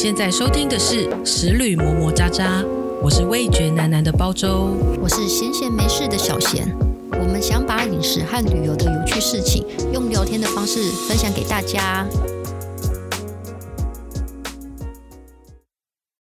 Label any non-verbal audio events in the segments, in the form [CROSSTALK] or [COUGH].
现在收听的是《食旅磨磨渣渣》，我是味觉喃喃的包周，我是闲闲没事的小贤。我们想把饮食和旅游的有趣事情，用聊天的方式分享给大家。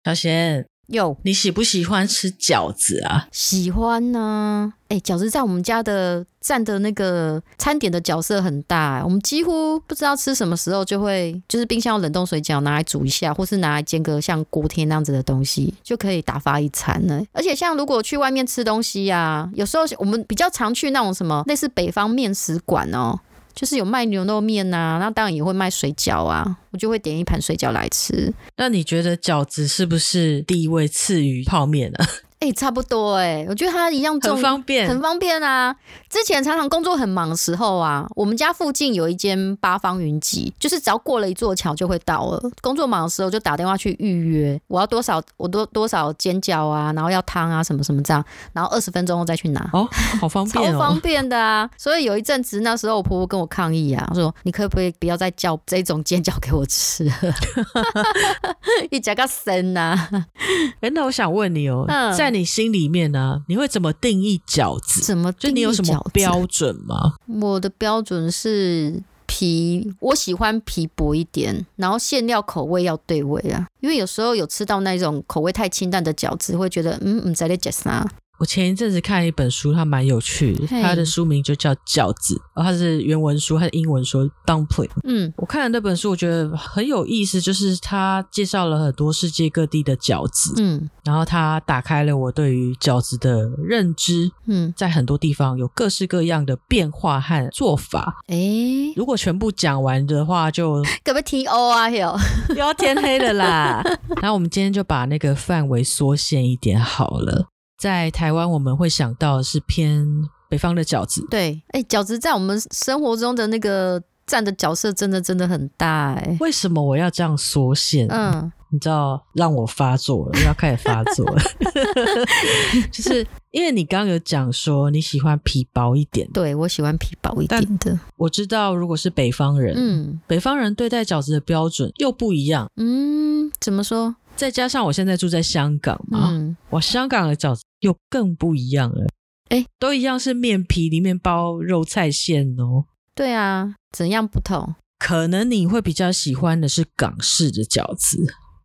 小闲。有，你喜不喜欢吃饺子啊？喜欢呢、啊。哎，饺子在我们家的占的那个餐点的角色很大。我们几乎不知道吃什么时候就会，就是冰箱有冷冻水饺拿来煮一下，或是拿来煎个像锅贴那样子的东西，就可以打发一餐呢。而且像如果去外面吃东西呀、啊，有时候我们比较常去那种什么类似北方面食馆哦。就是有卖牛肉面呐、啊，那当然也会卖水饺啊，我就会点一盘水饺来吃。那你觉得饺子是不是地位次于泡面呢？哎、欸，差不多哎、欸，我觉得它一样重，很方便，很方便啊。之前常常工作很忙的时候啊，我们家附近有一间八方云集，就是只要过了一座桥就会到了。工作忙的时候就打电话去预约，我要多少，我多多少煎饺啊，然后要汤啊，什么什么这样，然后二十分钟后再去拿。哦，好方便、哦，[LAUGHS] 超方便的啊。所以有一阵子那时候我婆婆跟我抗议啊，说你可不可以不要再叫这种煎饺给我吃，[LAUGHS] [LAUGHS] 你夹个生呐。哎，那我想问你哦，嗯、在你心里面呢、啊，你会怎么定义饺子？怎么？就你有什么标准吗？我的标准是皮，我喜欢皮薄一点，然后馅料口味要对味啊。因为有时候有吃到那种口味太清淡的饺子，会觉得嗯嗯，在那解啥？我前一阵子看一本书，它蛮有趣的，它的书名就叫《饺子》，然后它是原文书，它的英文说 dumpling。嗯，我看了那本书，我觉得很有意思，就是它介绍了很多世界各地的饺子，嗯，然后它打开了我对于饺子的认知，嗯，在很多地方有各式各样的变化和做法。哎、欸，如果全部讲完的话就，[LAUGHS] 就可不可以 T O 啊？又又要天黑了啦。[LAUGHS] 然后我们今天就把那个范围缩限一点好了。在台湾，我们会想到的是偏北方的饺子。对，哎、欸，饺子在我们生活中的那个占的角色，真的真的很大哎。为什么我要这样缩限？嗯，你知道，让我发作了，要开始发作了。[LAUGHS] 就是因为你刚刚有讲说你喜欢皮薄一点，对，我喜欢皮薄一点的。我知道，如果是北方人，嗯，北方人对待饺子的标准又不一样。嗯，怎么说？再加上我现在住在香港嘛，嗯，我香港的饺子又更不一样了。哎，都一样是面皮里面包肉菜馅哦。对啊，怎样不同？可能你会比较喜欢的是港式的饺子，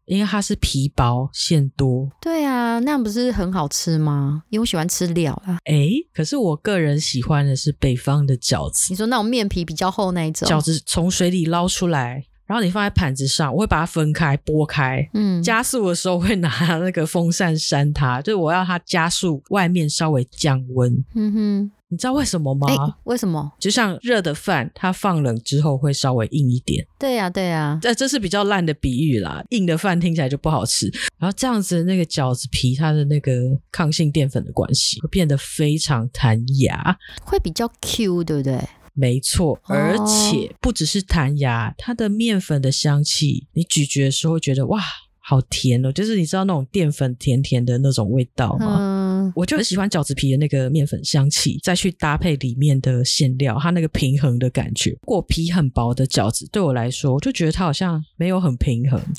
因为它是皮薄馅多。对啊，那样不是很好吃吗？因为我喜欢吃料啊。哎，可是我个人喜欢的是北方的饺子。你说那种面皮比较厚那一种，饺子从水里捞出来。然后你放在盘子上，我会把它分开剥开。嗯，加速的时候会拿 [LAUGHS] 那个风扇扇它，就是我要它加速，外面稍微降温。嗯哼，你知道为什么吗？欸，为什么？就像热的饭，它放冷之后会稍微硬一点。对呀，对呀。这这是比较烂的比喻啦，硬的饭听起来就不好吃。然后这样子，那个饺子皮它的那个抗性淀粉的关系，会变得非常弹牙，会比较 Q，对不对？没错，而且不只是弹牙，它的面粉的香气，你咀嚼的时候会觉得哇，好甜哦，就是你知道那种淀粉甜甜的那种味道吗？嗯，我就很喜欢饺子皮的那个面粉香气，再去搭配里面的馅料，它那个平衡的感觉。如果皮很薄的饺子，对我来说，我就觉得它好像没有很平衡。[LAUGHS]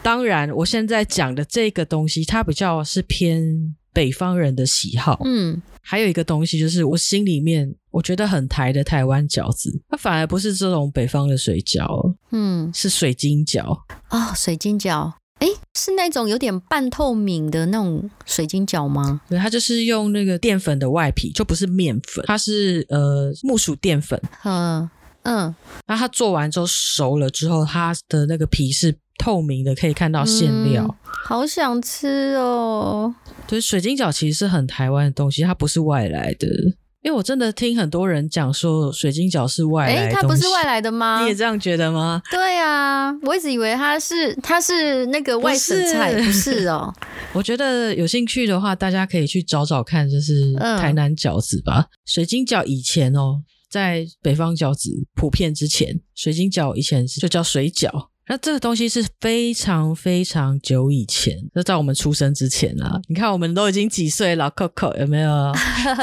当然，我现在讲的这个东西，它比较是偏北方人的喜好。嗯。还有一个东西，就是我心里面我觉得很台的台湾饺子，它反而不是这种北方的水饺，嗯，是水晶饺哦，水晶饺，诶，是那种有点半透明的那种水晶饺吗？对，它就是用那个淀粉的外皮，就不是面粉，它是呃木薯淀粉，嗯嗯，那它做完之后熟了之后，它的那个皮是透明的，可以看到馅料，嗯，好想吃哦。对，水晶饺其实是很台湾的东西，它不是外来的。因为我真的听很多人讲说水晶饺是外来的东西，诶，它不是外来的吗？你也这样觉得吗？对啊，我一直以为它是它是那个外省菜，不是，不是哦。[LAUGHS] 我觉得有兴趣的话，大家可以去找找看，就是台南饺子吧。嗯、水晶饺以前哦，在北方饺子普遍之前，水晶饺以前就叫水饺。那这个东西是非常非常久以前，就在我们出生之前啊！你看，我们都已经几岁了，Coco 有没有？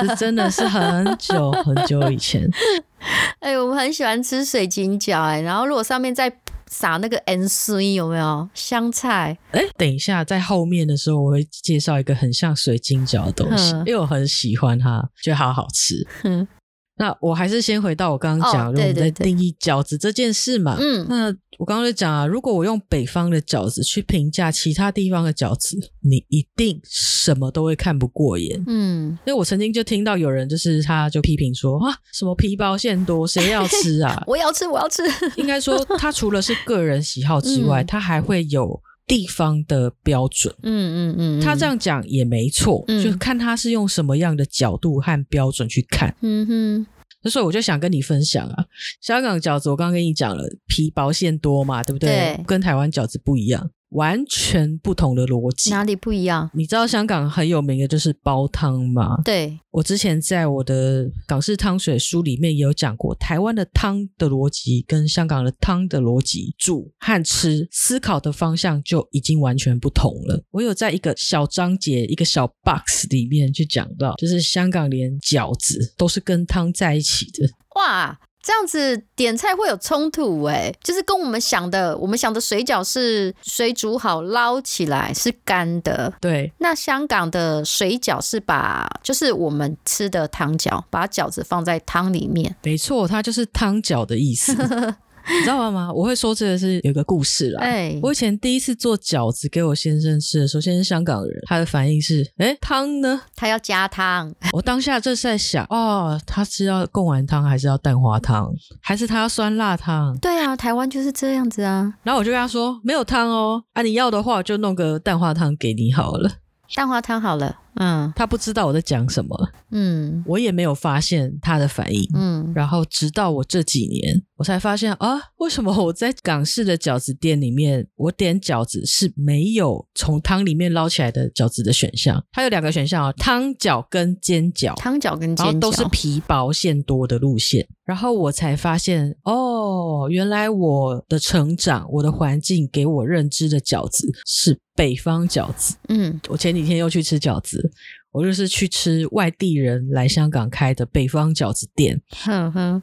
这真的是很久很久以前。[LAUGHS] 哎、欸，我们很喜欢吃水晶饺，哎，然后如果上面再撒那个 N C 有没有香菜？哎，等一下，在后面的时候我会介绍一个很像水晶饺的东西，因为我很喜欢它，觉得好好吃。嗯。那我还是先回到我刚刚讲，我们在定义饺子这件事嘛。嗯，那我刚刚就讲啊，如果我用北方的饺子去评价其他地方的饺子，你一定什么都会看不过眼。嗯，因为我曾经就听到有人就是他就批评说啊，什么皮薄馅多，谁要吃啊？[LAUGHS] 我要吃，我要吃。应该说，他除了是个人喜好之外，他还会有地方的标准。嗯嗯嗯，他这样讲也没错，就看他是用什么样的角度和标准去看。嗯哼。所以我就想跟你分享啊，香港饺子我刚刚跟你讲了，皮薄馅多嘛，对不对？对，跟台湾饺子不一样。完全不同的逻辑，哪里不一样？你知道香港很有名的就是煲汤吗？对，我之前在我的港式汤水书里面也有讲过，台湾的汤的逻辑跟香港的汤的逻辑，煮和吃思考的方向就已经完全不同了。我有在一个小章节、一个小 box 里面去讲到，就是香港连饺子都是跟汤在一起的。哇！这样子点菜会有冲突哎，就是跟我们想的，我们想的水饺是水煮好捞起来是干的，对。那香港的水饺是把，就是我们吃的汤饺，把饺子放在汤里面。没错，它就是汤饺的意思。[LAUGHS] 你知道吗？我会说这个是有个故事啦。哎，我以前第一次做饺子给我先生吃的时候，先生是香港人，他的反应是：哎，汤呢？他要加汤。我当下就是在想，哦，他是要贡丸汤，还是要蛋花汤，还是他要酸辣汤？对啊，台湾就是这样子啊。然后我就跟他说，没有汤哦，啊，你要的话，我就弄个蛋花汤给你好了。蛋花汤好了，嗯，他不知道我在讲什么，嗯，我也没有发现他的反应，嗯，然后直到我这几年，我才发现啊，为什么我在港式的饺子店里面，我点饺子是没有从汤里面捞起来的饺子的选项，它有两个选项啊，汤饺跟煎饺，汤饺跟煎饺，都是皮薄馅多的路线，然后我才发现，哦，原来我的成长，我的环境给我认知的饺子是。北方饺子，嗯，我前几天又去吃饺子，我就是去吃外地人来香港开的北方饺子店，哼哼，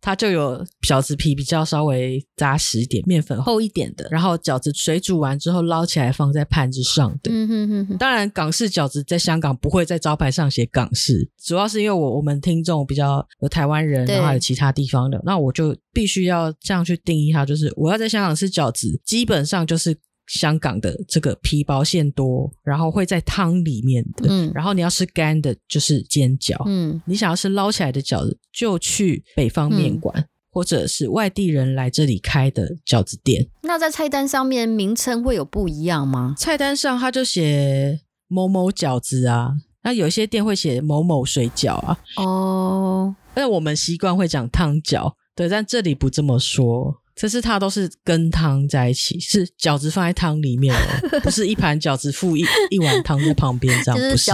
它就有饺子皮比较稍微扎实一点，面粉厚一点的，然后饺子水煮完之后捞起来放在盘子上的，嗯哼哼哼。当然，港式饺子在香港不会在招牌上写港式，主要是因为我我们听众比较有台湾人，然后还有其他地方的，那我就必须要这样去定义它，就是我要在香港吃饺子，基本上就是。香港的这个皮薄馅多，然后会在汤里面的，嗯，然后你要吃干的，就是煎饺，嗯，你想要吃捞起来的饺子，就去北方面馆，嗯，或者是外地人来这里开的饺子店。那在菜单上面名称会有不一样吗？菜单上他就写某某饺子啊，那有些店会写某某水饺啊，哦，那我们习惯会讲汤饺，对，但这里不这么说。这是它都是跟汤在一起，是饺子放在汤里面哦，[LAUGHS] 不是一盘饺子附一一碗汤在旁边这样，就是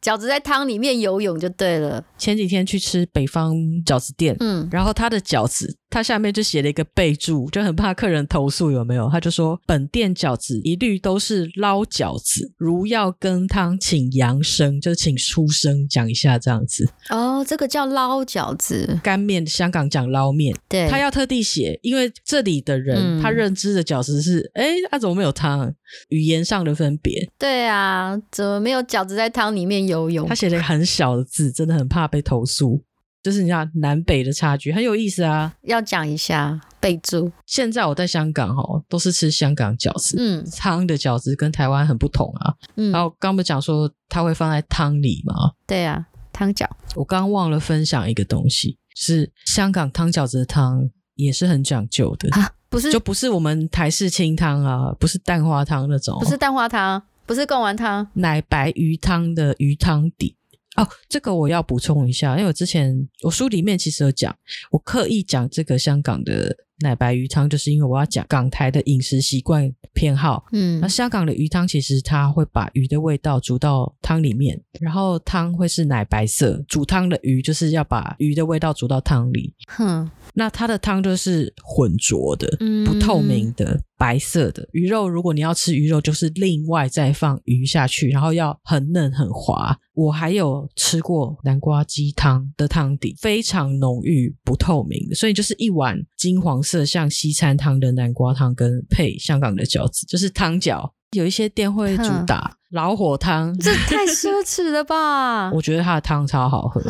饺子在汤里面游泳就对了。前几天去吃北方饺子店，嗯，然后他的饺子，他下面就写了一个备注，就很怕客人投诉，有没有？他就说本店饺子一律都是捞饺子，如要羹汤，请扬声，就是请出声讲一下这样子。哦，这个叫捞饺子，干面香港讲捞面，对，他要特地写，因为这里的人、嗯、他认知的饺子是，哎，他、啊、怎么没有汤？语言上的分别。对啊，怎么没有饺子在汤里面游泳？他写了很小的字，真的很怕被投诉。就是你看南北的差距很有意思啊，要讲一下备注。现在我在香港哦，都是吃香港饺子，嗯，汤的饺子跟台湾很不同啊。嗯，然后刚不讲说它会放在汤里吗？对啊，汤饺。我刚忘了分享一个东西，是香港汤饺子的汤也是很讲究的啊，不是就不是我们台式清汤啊，不是蛋花汤那种，不是蛋花汤，不是贡丸汤，奶白鱼汤的鱼汤底。哦，这个我要补充一下，因为我之前我书里面其实有讲，我刻意讲这个香港的奶白鱼汤，就是因为我要讲港台的饮食习惯偏好。嗯，那香港的鱼汤其实它会把鱼的味道煮到汤里面，然后汤会是奶白色，煮汤的鱼就是要把鱼的味道煮到汤里。哼，那它的汤就是浑浊的，不透明的。嗯白色的鱼肉，如果你要吃鱼肉，就是另外再放鱼下去，然后要很嫩很滑。我还有吃过南瓜鸡汤的汤底，非常浓郁不透明，所以就是一碗金黄色像西餐汤的南瓜汤跟配香港的饺子，就是汤饺。有一些店会主打老火汤，这太奢侈了吧？[LAUGHS] 我觉得它的汤超好喝，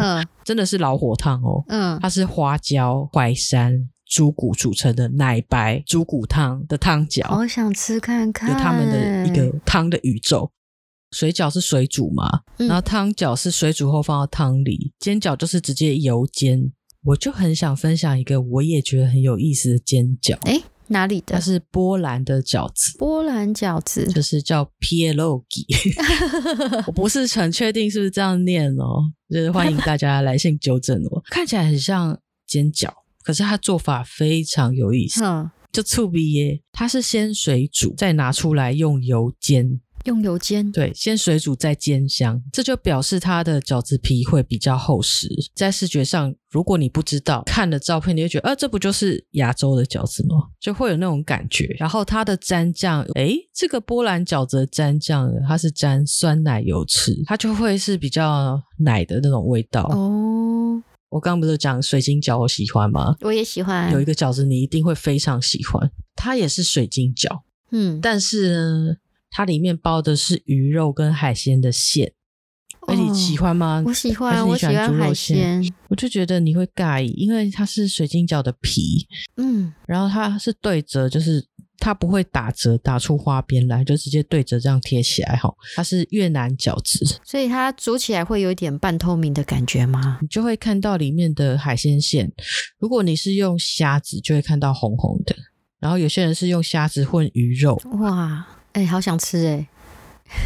真的是老火汤哦。嗯，它是花椒、淮山、猪骨组成的奶白猪骨汤的汤饺，我想吃看看。有他们的一个汤的宇宙。水饺是水煮嘛，然后汤饺是水煮后放到汤里，煎饺就是直接油煎。我就很想分享一个我也觉得很有意思的煎饺。诶哪里的？它是波兰的饺子，波兰饺子就是叫 pierogi [LAUGHS] 我不是很确定是不是这样念哦，就是欢迎大家来信纠正我。[LAUGHS] 看起来很像煎饺，可是它做法非常有意思。嗯，就醋鼻耶，它是先水煮，再拿出来用油煎。用油煎，对，先水煮再煎香，这就表示它的饺子皮会比较厚实。在视觉上，如果你不知道看了照片，你会觉得，呃，这不就是亚洲的饺子吗？就会有那种感觉。然后它的蘸酱，诶，这个波兰饺子的蘸酱，它是蘸酸奶油吃，它就会是比较奶的那种味道。哦，我刚刚不是讲水晶饺我喜欢吗？我也喜欢。有一个饺子你一定会非常喜欢，它也是水晶饺，嗯，但是呢。它里面包的是鱼肉跟海鲜的馅，哎、哦，你喜欢吗？我喜欢，我喜欢猪肉馅。我就觉得你会介意，因为它是水晶饺的皮，嗯，然后它是对折，就是它不会打折打出花边来，就直接对折这样贴起来哈。它是越南饺子，所以它煮起来会有一点半透明的感觉吗？你就会看到里面的海鲜馅。如果你是用虾子，就会看到红红的。然后有些人是用虾子混鱼肉，哇。哎、欸，好想吃哎！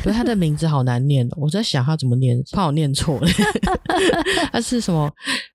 对，它的名字好难念，我在想它怎么念，怕我念错了。[LAUGHS] 它是什么？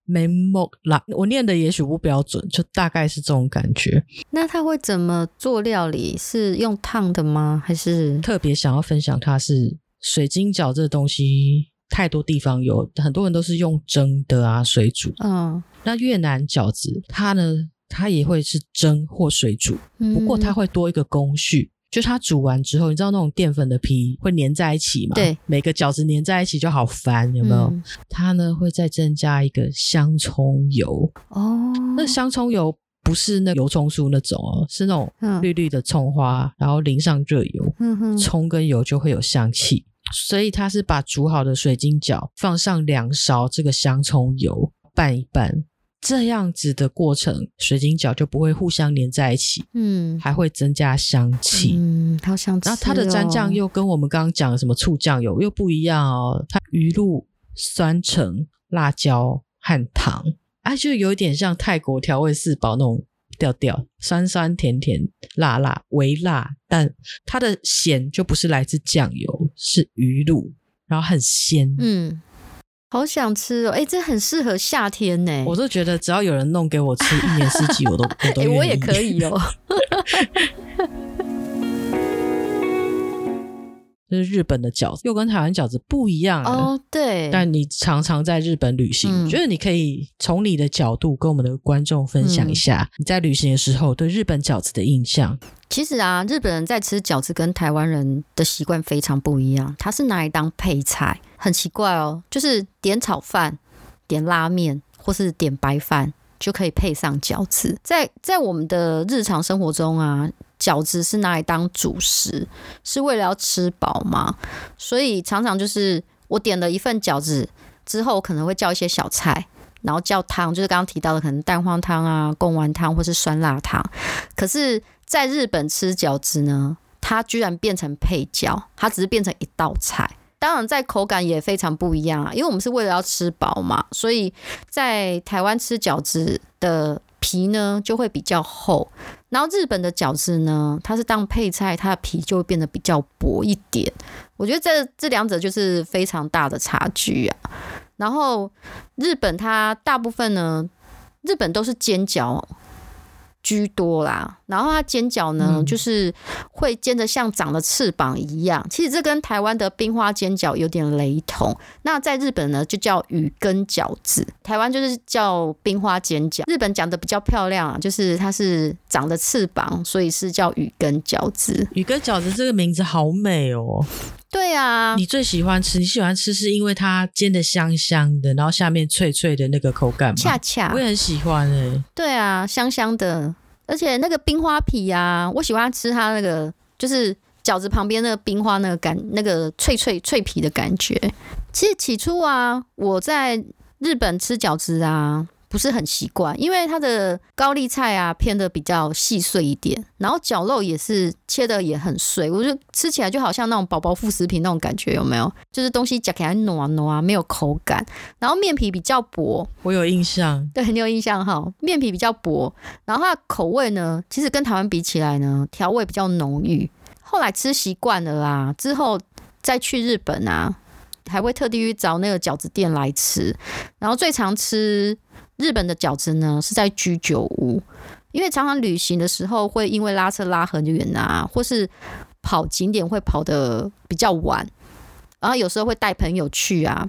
梅莫拉，我念的也许不标准，就大概是这种感觉。那它会怎么做料理？是用烫的吗？还是特别想要分享？它是水晶饺这个东西，太多地方有，很多人都是用蒸的啊，水煮。嗯，那越南饺子它呢，它也会是蒸或水煮，不过它会多一个工序。就它煮完之后，你知道那种淀粉的皮会粘在一起吗？对，每个饺子粘在一起就好烦，有没有？嗯、它呢会再增加一个香葱油哦。那香葱油不是那油葱酥那种哦，是那种绿绿的葱花，嗯、然后淋上热油，嗯哼，葱跟油就会有香气。所以它是把煮好的水晶饺放上两勺这个香葱油拌一拌。这样子的过程，水晶饺就不会互相粘在一起，嗯，还会增加香气，嗯，好想吃哦。然后它的蘸酱又跟我们刚刚讲的什么醋酱油又不一样哦，它鱼露、酸橙、辣椒和糖，啊，就有点像泰国调味四宝那种调调，酸酸甜甜、辣辣、微辣，但它的咸就不是来自酱油，是鱼露，然后很鲜，嗯。好想吃哦！哎，这很适合夏天呢。我就觉得只要有人弄给我吃，一年四季我都 [LAUGHS] 我都愿意。我也可以哦。[LAUGHS] 就是日本的饺子又跟台湾饺子不一样哦，对。但你常常在日本旅行，嗯、觉得你可以从你的角度跟我们的观众分享一下你在旅行的时候对日本饺子的印象。其实啊，日本人在吃饺子跟台湾人的习惯非常不一样，它是拿来当配菜，很奇怪哦，就是点炒饭、点拉面或是点白饭就可以配上饺子。在在我们的日常生活中啊。饺子是拿来当主食，是为了要吃饱嘛，所以常常就是我点了一份饺子之后，可能会叫一些小菜，然后叫汤，就是刚刚提到的可能蛋黄汤啊、贡丸汤或是酸辣汤。可是，在日本吃饺子呢，它居然变成配角，它只是变成一道菜。当然，在口感也非常不一样啊，因为我们是为了要吃饱嘛，所以在台湾吃饺子的。皮呢就会比较厚，然后日本的饺子呢，它是当配菜，它的皮就会变得比较薄一点。我觉得这这两者就是非常大的差距啊。然后日本它大部分呢，日本都是煎饺。居多啦，然后它尖角呢，嗯、就是会煎得像长了翅膀一样。其实这跟台湾的冰花尖角有点雷同。那在日本呢，就叫羽根饺子；台湾就是叫冰花尖角。日本讲的比较漂亮啊，就是它是长了翅膀，所以是叫羽根饺子。羽根饺子这个名字好美哦。对啊，你最喜欢吃？你喜欢吃是因为它煎的香香的，然后下面脆脆的那个口感吗？恰恰，我也很喜欢哎、欸。对啊，香香的，而且那个冰花皮啊，我喜欢吃它那个，就是饺子旁边那个冰花那个感，那个脆脆脆皮的感觉。其实起初啊，我在日本吃饺子啊。不是很习惯，因为它的高丽菜啊偏的比较细碎一点，然后绞肉也是切的也很碎，我觉得吃起来就好像那种宝宝副食品那种感觉，有没有？就是东西夹起来糯糯啊，没有口感。然后面皮比较薄，我有印象，对，你有印象哈？面皮比较薄，然后它的口味呢，其实跟台湾比起来呢，调味比较浓郁。后来吃习惯了啦，之后再去日本啊，还会特地去找那个饺子店来吃，然后最常吃。日本的饺子呢，是在居酒屋，因为常常旅行的时候会因为拉车拉很远啊，或是跑景点会跑得比较晚，然后有时候会带朋友去啊，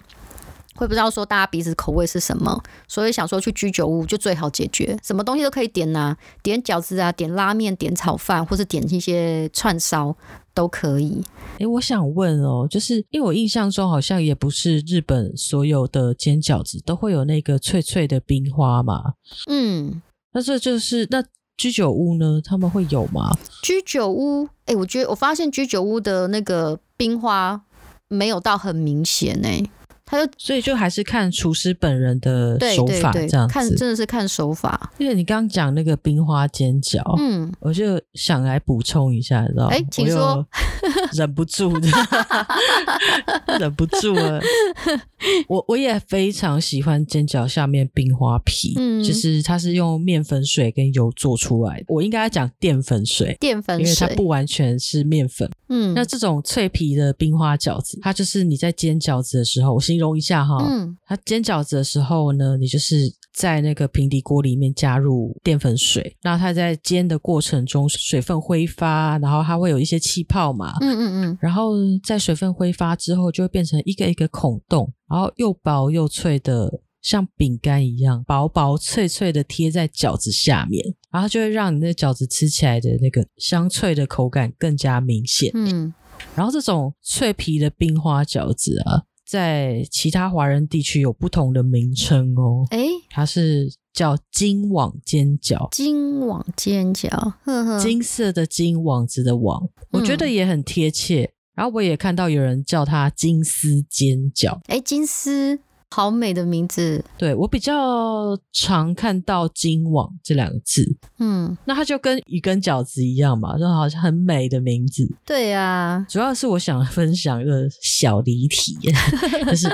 会不知道说大家彼此口味是什么，所以想说去居酒屋就最好解决，什么东西都可以点啊，点饺子啊，点拉面，点炒饭，或是点一些串烧。都可以。哎、欸，我想问哦，就是因为我印象中好像也不是日本所有的煎饺子都会有那个脆脆的冰花嘛。嗯，那这就是那居酒屋呢，他们会有吗？居酒屋，哎、欸，我觉得我发现居酒屋的那个冰花没有到很明显呢、欸。他就所以就还是看厨师本人的手法这样子，看真的是看手法。因为你刚刚讲那个冰花煎饺，嗯，我就想来补充一下，你知道吗？哎，请说，[LAUGHS] 忍不住的，[LAUGHS] 忍不住了。[LAUGHS] 我我也非常喜欢煎饺下面冰花皮，嗯，就是它是用面粉水跟油做出来的。我应该要讲淀粉水，淀粉水，因为它不完全是面粉。嗯，那这种脆皮的冰花饺子，它就是你在煎饺子的时候，我形容一下哈，嗯，它煎饺子的时候呢，你就是在那个平底锅里面加入淀粉水，然后它在煎的过程中水分挥发，然后它会有一些气泡嘛，嗯嗯嗯，然后在水分挥发之后，就会变成一个一个孔洞，然后又薄又脆的。像饼干一样薄薄脆脆的贴在饺子下面，然后就会让你那饺子吃起来的那个香脆的口感更加明显。嗯，然后这种脆皮的冰花饺子啊，在其他华人地区有不同的名称哦。诶，它是叫金网煎饺，金网尖角，呵呵，金色的金网子的网，我觉得也很贴切。嗯，然后我也看到有人叫它金丝煎饺，诶，金丝。好美的名字，对，我比较常看到“金网”这两个字，嗯，那它就跟鱼跟饺子一样嘛，就好像很美的名字。对呀、啊，主要是我想分享一个小离题，[LAUGHS] 就是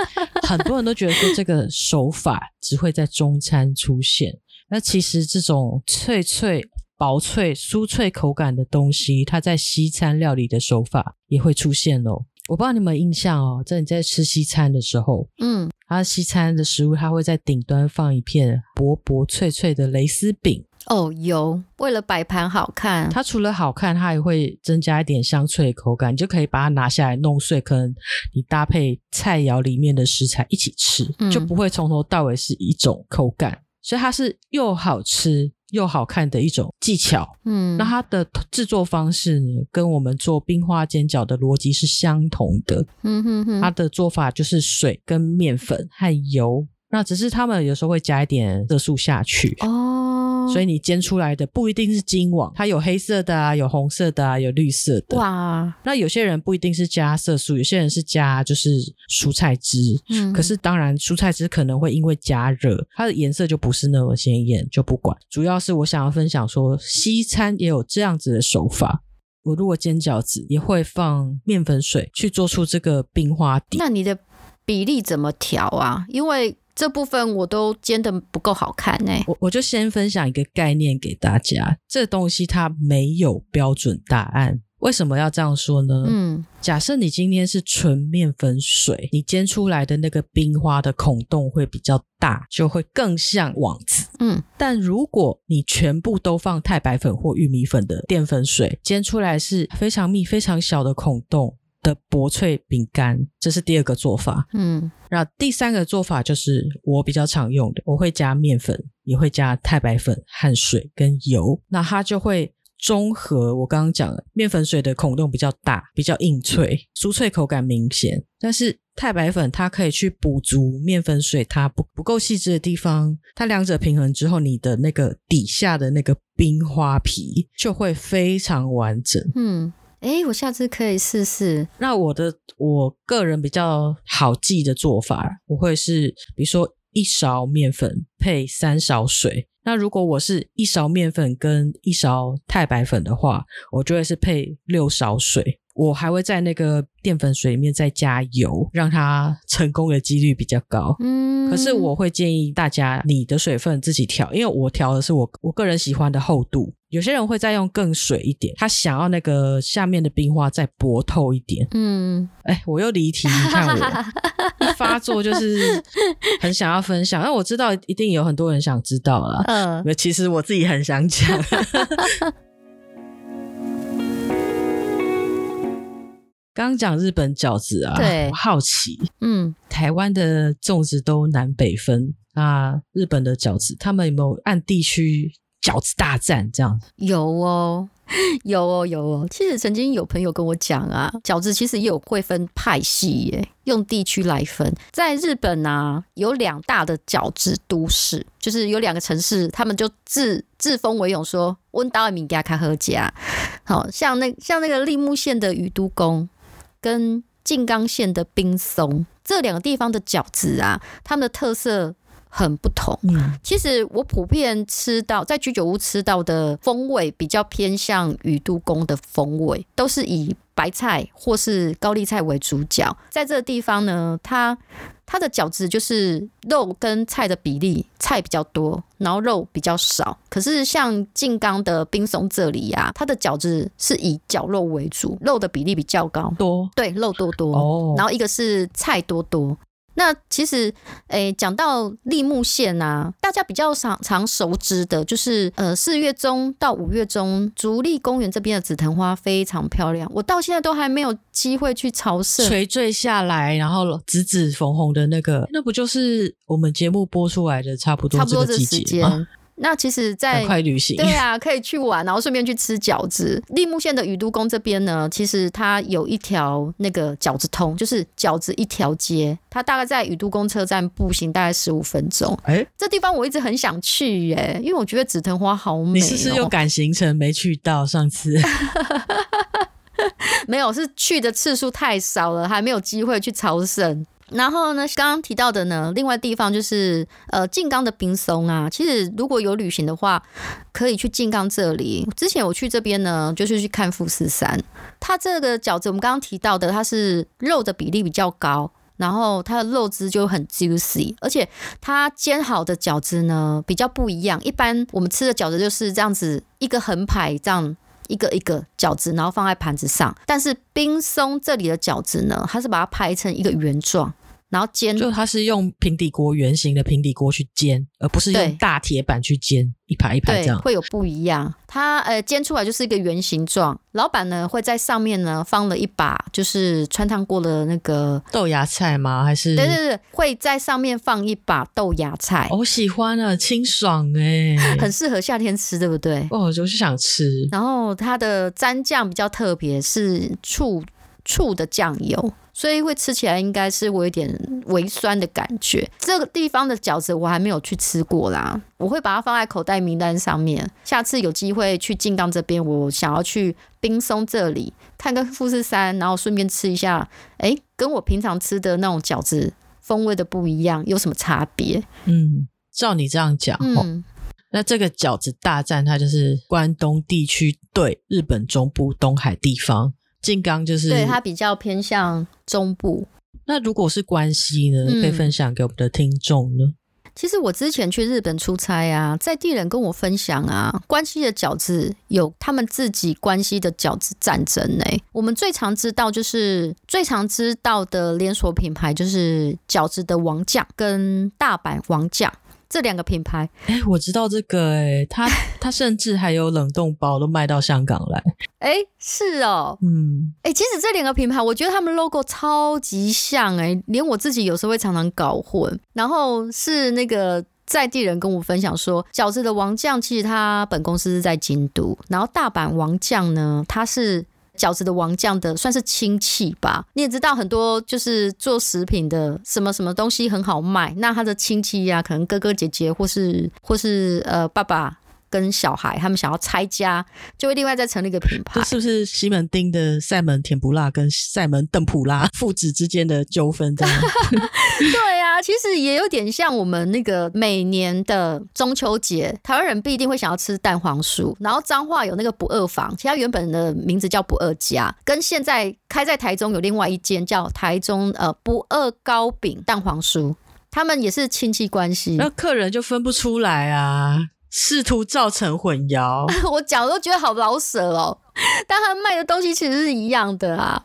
很多人都觉得说这个手法只会在中餐出现，那其实这种脆脆、薄脆、酥脆口感的东西，它在西餐料理的手法也会出现哦。我不知道你们有印象哦，在你在吃西餐的时候，嗯，它西餐的食物，它会在顶端放一片薄薄脆脆的蕾丝饼。哦，有，为了摆盘好看，它除了好看，它也会增加一点香脆的口感，你就可以把它拿下来弄碎，可能你搭配菜肴里面的食材一起吃，嗯，就不会从头到尾是一种口感，所以它是又好吃。又好看的一种技巧，嗯，那它的制作方式呢，跟我们做冰花煎饺的逻辑是相同的，嗯哼哼，它的做法就是水跟面粉和油，那只是他们有时候会加一点色素下去，哦。所以你煎出来的不一定是金网，它有黑色的啊，有红色的啊，有绿色的。哇！那有些人不一定是加色素，有些人是加就是蔬菜汁。嗯。可是当然，蔬菜汁可能会因为加热，它的颜色就不是那么鲜艳，就不管。主要是我想要分享说，西餐也有这样子的手法。我如果煎饺子，也会放面粉水去做出这个冰花底。那你的比例怎么调啊？因为这部分我都煎的不够好看呢、欸。我我就先分享一个概念给大家，这东西它没有标准答案。为什么要这样说呢？嗯，假设你今天是纯面粉水，你煎出来的那个冰花的孔洞会比较大，就会更像网子。嗯，但如果你全部都放太白粉或玉米粉的淀粉水，煎出来是非常密、非常小的孔洞。的薄脆饼干，这是第二个做法。嗯，然后第三个做法就是我比较常用的，我会加面粉，也会加太白粉和水跟油，那它就会中和，我刚刚讲的，面粉水的孔洞比较大，比较硬脆，酥脆口感明显。但是太白粉它可以去补足面粉水它不不够细致的地方，它两者平衡之后，你的那个底下的那个冰花皮就会非常完整。嗯，诶，我下次可以试试。那我的我个人比较好记的做法，我会是比如说一勺面粉配三勺水。那如果我是一勺面粉跟一勺太白粉的话，我就会是配六勺水。我还会在那个淀粉水里面再加油，让它成功的几率比较高。嗯，可是我会建议大家，你的水分自己调，因为我调的是我我个人喜欢的厚度。有些人会再用更水一点，他想要那个下面的冰花再薄透一点。嗯，哎，我又离题，你看我 [LAUGHS] 一发作就是很想要分享，那我知道一定有很多人想知道了。嗯，其实我自己很想讲。[LAUGHS] 刚讲日本饺子啊，对，我好奇，嗯，台湾的粽子都南北分，那日本的饺子，他们有没有按地区饺子大战这样子？有哦，[LAUGHS] 有哦，有哦。其实曾经有朋友跟我讲啊，饺子其实也有会分派系耶，用地区来分。在日本啊，有两大的饺子都市，就是有两个城市，他们就自自封为荣，说温岛米加卡和家，好像那像那个立木县的宇都宫。跟静冈县的冰松这两个地方的饺子啊，它们的特色很不同。嗯，其实我普遍吃到在居酒屋吃到的风味比较偏向宇都宫的风味，都是以白菜或是高丽菜为主角。在这个地方呢，它它的饺子就是肉跟菜的比例，菜比较多，然后肉比较少。可是像静冈的冰松这里呀、啊，它的饺子是以绞肉为主，肉的比例比较高，多，对，肉多多。哦，然后一个是菜多多。那其实，诶、欸，讲到立木县啊，大家比较常常熟知的，就是呃，四月中到五月中，竹立公园这边的紫藤花非常漂亮。我到现在都还没有机会去朝圣，垂坠下来，然后紫紫红红的那个，那不就是我们节目播出来的差不多这个季节吗？[LAUGHS] 那其实在，在快旅行，对啊，可以去玩，然后顺便去吃饺子。立木县的宇都宫这边呢，其实它有一条那个饺子通，就是饺子一条街，它大概在宇都宫车站步行大概十五分钟。哎、欸，这地方我一直很想去耶，因为我觉得紫藤花好美、喔。你是不是又赶行程没去到？上次 [LAUGHS] 没有，是去的次数太少了，还没有机会去朝圣。然后呢，刚刚提到的呢，另外地方就是呃静冈的冰松啊。其实如果有旅行的话，可以去静冈这里。之前我去这边呢，就是去看富士山。它这个饺子，我们刚刚提到的，它是肉的比例比较高，然后它的肉质就很 juicy，而且它煎好的饺子呢比较不一样。一般我们吃的饺子就是这样子，一个横排这样一个一个饺子，然后放在盘子上。但是冰松这里的饺子呢，它是把它排成一个圆状。然后煎，就它是用平底锅圆形的平底锅去煎，而不是用大铁板去煎，一排一排这样，会有不一样。它呃煎出来就是一个圆形状，老板呢会在上面呢放了一把就是穿烫过的那个豆芽菜吗？还是？对对对，会在上面放一把豆芽菜。我喜欢啊，清爽哎，[LAUGHS] 很适合夏天吃，对不对？哦，我就是想吃。然后它的蘸酱比较特别，是醋醋的酱油。所以会吃起来应该是我有点微酸的感觉。这个地方的饺子我还没有去吃过啦，我会把它放在口袋名单上面。下次有机会去静冈这边，我想要去冰松这里看个富士山，然后顺便吃一下。哎，跟我平常吃的那种饺子风味的不一样，有什么差别？嗯，照你这样讲，嗯，那这个饺子大战它就是关东地区对日本中部东海地方。静冈就是对，它比较偏向中部。那如果是关西呢？可以分享给我们的听众呢？其实我之前去日本出差啊，在地人跟我分享啊，关西的饺子有他们自己关西的饺子战争呢。我们最常知道就是最常知道的连锁品牌就是饺子的王将跟大阪王将。这两个品牌，哎、欸，我知道这个、欸，哎，他 [LAUGHS] 他甚至还有冷冻包都卖到香港来，哎、欸，是哦，嗯，哎、欸，其实这两个品牌，我觉得他们 logo 超级像、欸，哎，连我自己有时候会常常搞混。然后是那个在地人跟我分享说，饺子的王酱其实他本公司是在京都，然后大阪王酱呢，他是。饺子的王将的算是亲戚吧，你也知道很多就是做食品的什么什么东西很好卖，那他的亲戚呀、可能哥哥姐姐或是或是呃爸爸。跟小孩他们想要拆家，就会另外再成立一个品牌。这是不是西门町的赛门甜不辣跟赛门邓普拉父子之间的纠纷？这样 [LAUGHS] [LAUGHS] 对啊，其实也有点像我们那个每年的中秋节，台湾人必定会想要吃蛋黄酥。然后彰化有那个不二坊，其实它原本的名字叫不二家，跟现在开在台中有另外一间叫台中呃不二糕饼蛋黄酥，他们也是亲戚关系。那客人就分不出来啊。试图造成混淆，[LAUGHS] 我讲都觉得好老舍哦，但他卖的东西其实是一样的啊。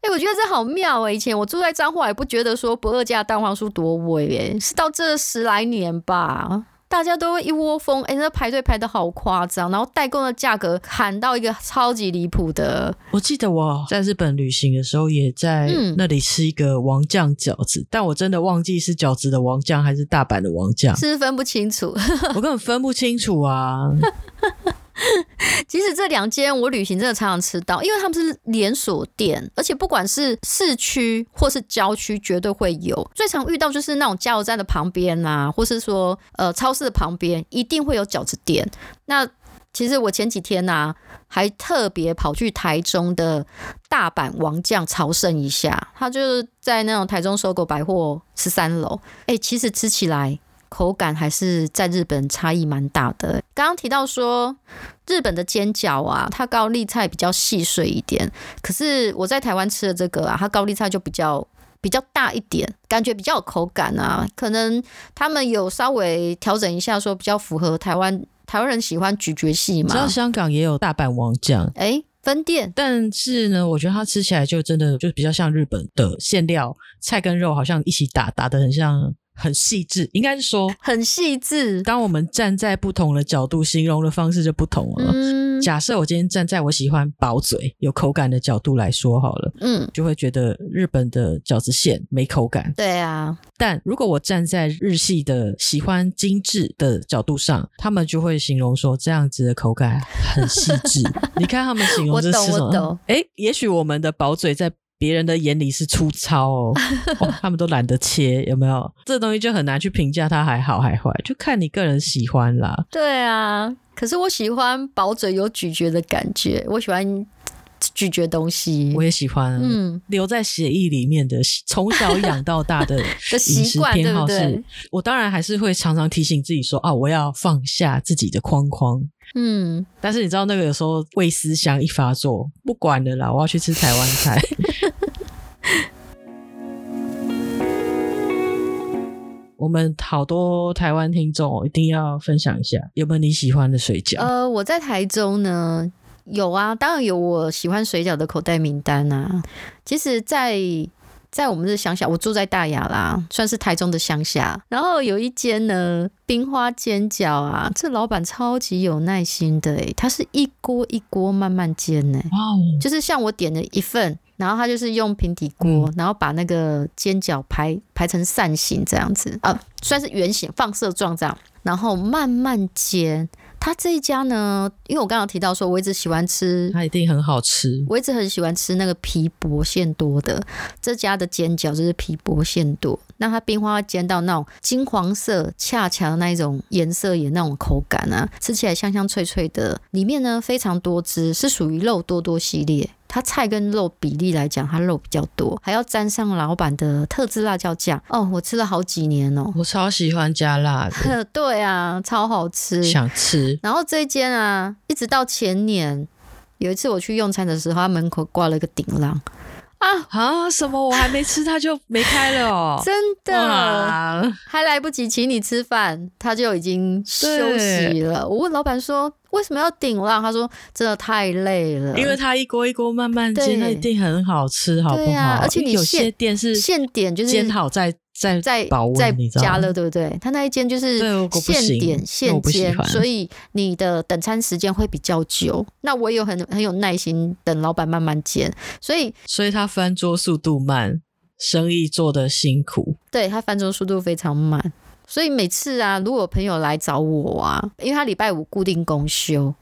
哎、我觉得这好妙哎！以前我住在彰化，也不觉得说不二家蛋黄酥多味哎，是到这十来年吧。大家都会一窝蜂，哎、欸，那排队排得好夸张，然后代购的价格喊到一个超级离谱的。我记得我在日本旅行的时候，也在那里吃一个王酱饺子，嗯、但我真的忘记是饺子的王酱还是大阪的王酱，是分不清楚。我根本分不清楚啊。[LAUGHS] 其实这两间我旅行真的常常吃到，因为他们是连锁店，而且不管是市区或是郊区，绝对会有。最常遇到就是那种加油站的旁边啊，或是说呃超市的旁边，一定会有饺子店。那其实我前几天呢、还特别跑去台中的大阪王将朝圣一下，他就是在那种台中收购百货十三楼。哎，其实吃起来。口感还是在日本差异蛮大的。刚刚提到说，日本的煎饺啊，它高丽菜比较细碎一点。可是我在台湾吃的这个啊，它高丽菜就比较比较大一点，感觉比较有口感啊。可能他们有稍微调整一下，说比较符合台湾台湾人喜欢咀嚼系嘛。知道香港也有大阪王酱，哎，分店。但是呢，我觉得它吃起来就真的就比较像日本的馅料，菜跟肉好像一起打，打的很像。很细致，应该是说很细致。当我们站在不同的角度形容的方式就不同了。嗯，假设我今天站在我喜欢薄嘴、有口感的角度来说好了，嗯，就会觉得日本的饺子馅没口感。对啊，但如果我站在日系的喜欢精致的角度上，他们就会形容说这样子的口感很细致。[LAUGHS] 你看他们形容这是什么？哎，也许我们的薄嘴在。别人的眼里是粗糙哦，[LAUGHS] 哦，他们都懒得切，有没有？这东西就很难去评价它还好还坏，就看你个人喜欢啦。对啊，可是我喜欢薄嘴有咀嚼的感觉，我喜欢咀嚼东西，我也喜欢。嗯，留在血液里面的，从小养到大的 [LAUGHS] 饮食偏好是，对对，我当然还是会常常提醒自己说，啊，我要放下自己的框框。嗯，但是你知道那个有时候胃思乡一发作，不管了啦，我要去吃台湾菜。[LAUGHS] 我们好多台湾听众一定要分享一下，有没有你喜欢的水饺？呃，我在台中呢，有啊，当然有我喜欢水饺的口袋名单啊。其实，在在我们的乡下，我住在大雅啦，算是台中的乡下。然后有一间呢，冰花煎饺啊，这老板超级有耐心的诶，他是一锅一锅慢慢煎呢。哇哦，就是像我点了一份，然后他就是用平底锅，嗯、然后把那个煎饺排排成扇形这样子啊，算是圆形放射状这样，然后慢慢煎。他这一家呢，因为我刚刚提到说，我一直喜欢吃，他一定很好吃。我一直很喜欢吃那个皮薄馅多的这家的煎饺，就是皮薄馅多。那它冰花煎到那种金黄色，恰恰的那一种颜色，也那种口感啊，吃起来香香脆脆的。里面呢非常多汁，是属于肉多多系列。它菜跟肉比例来讲，它肉比较多，还要沾上老板的特制辣椒酱哦。我吃了好几年哦，我超喜欢加辣的。[LAUGHS] 对啊，超好吃，想吃。然后这一间啊，一直到前年有一次我去用餐的时候，它门口挂了一个顶浪。啊啊！什么？我还没吃，他就没开了哦。[LAUGHS] 真的，还来不及请你吃饭，他就已经休息了。我问老板说，为什么要顶浪？他说真的太累了，因为他一锅一锅慢慢煎，那一定很好吃，好不好？而且你有些店是现点，就是煎好再。在在在加了，对不对？他那一间就是现点现煎，所以你的等餐时间会比较久。那我也有很很有耐心等老板慢慢煎，所以所以他翻桌速度慢，生意做得辛苦。对，他翻桌速度非常慢。所以每次啊，如果有朋友来找我啊，因为他礼拜五固定公休。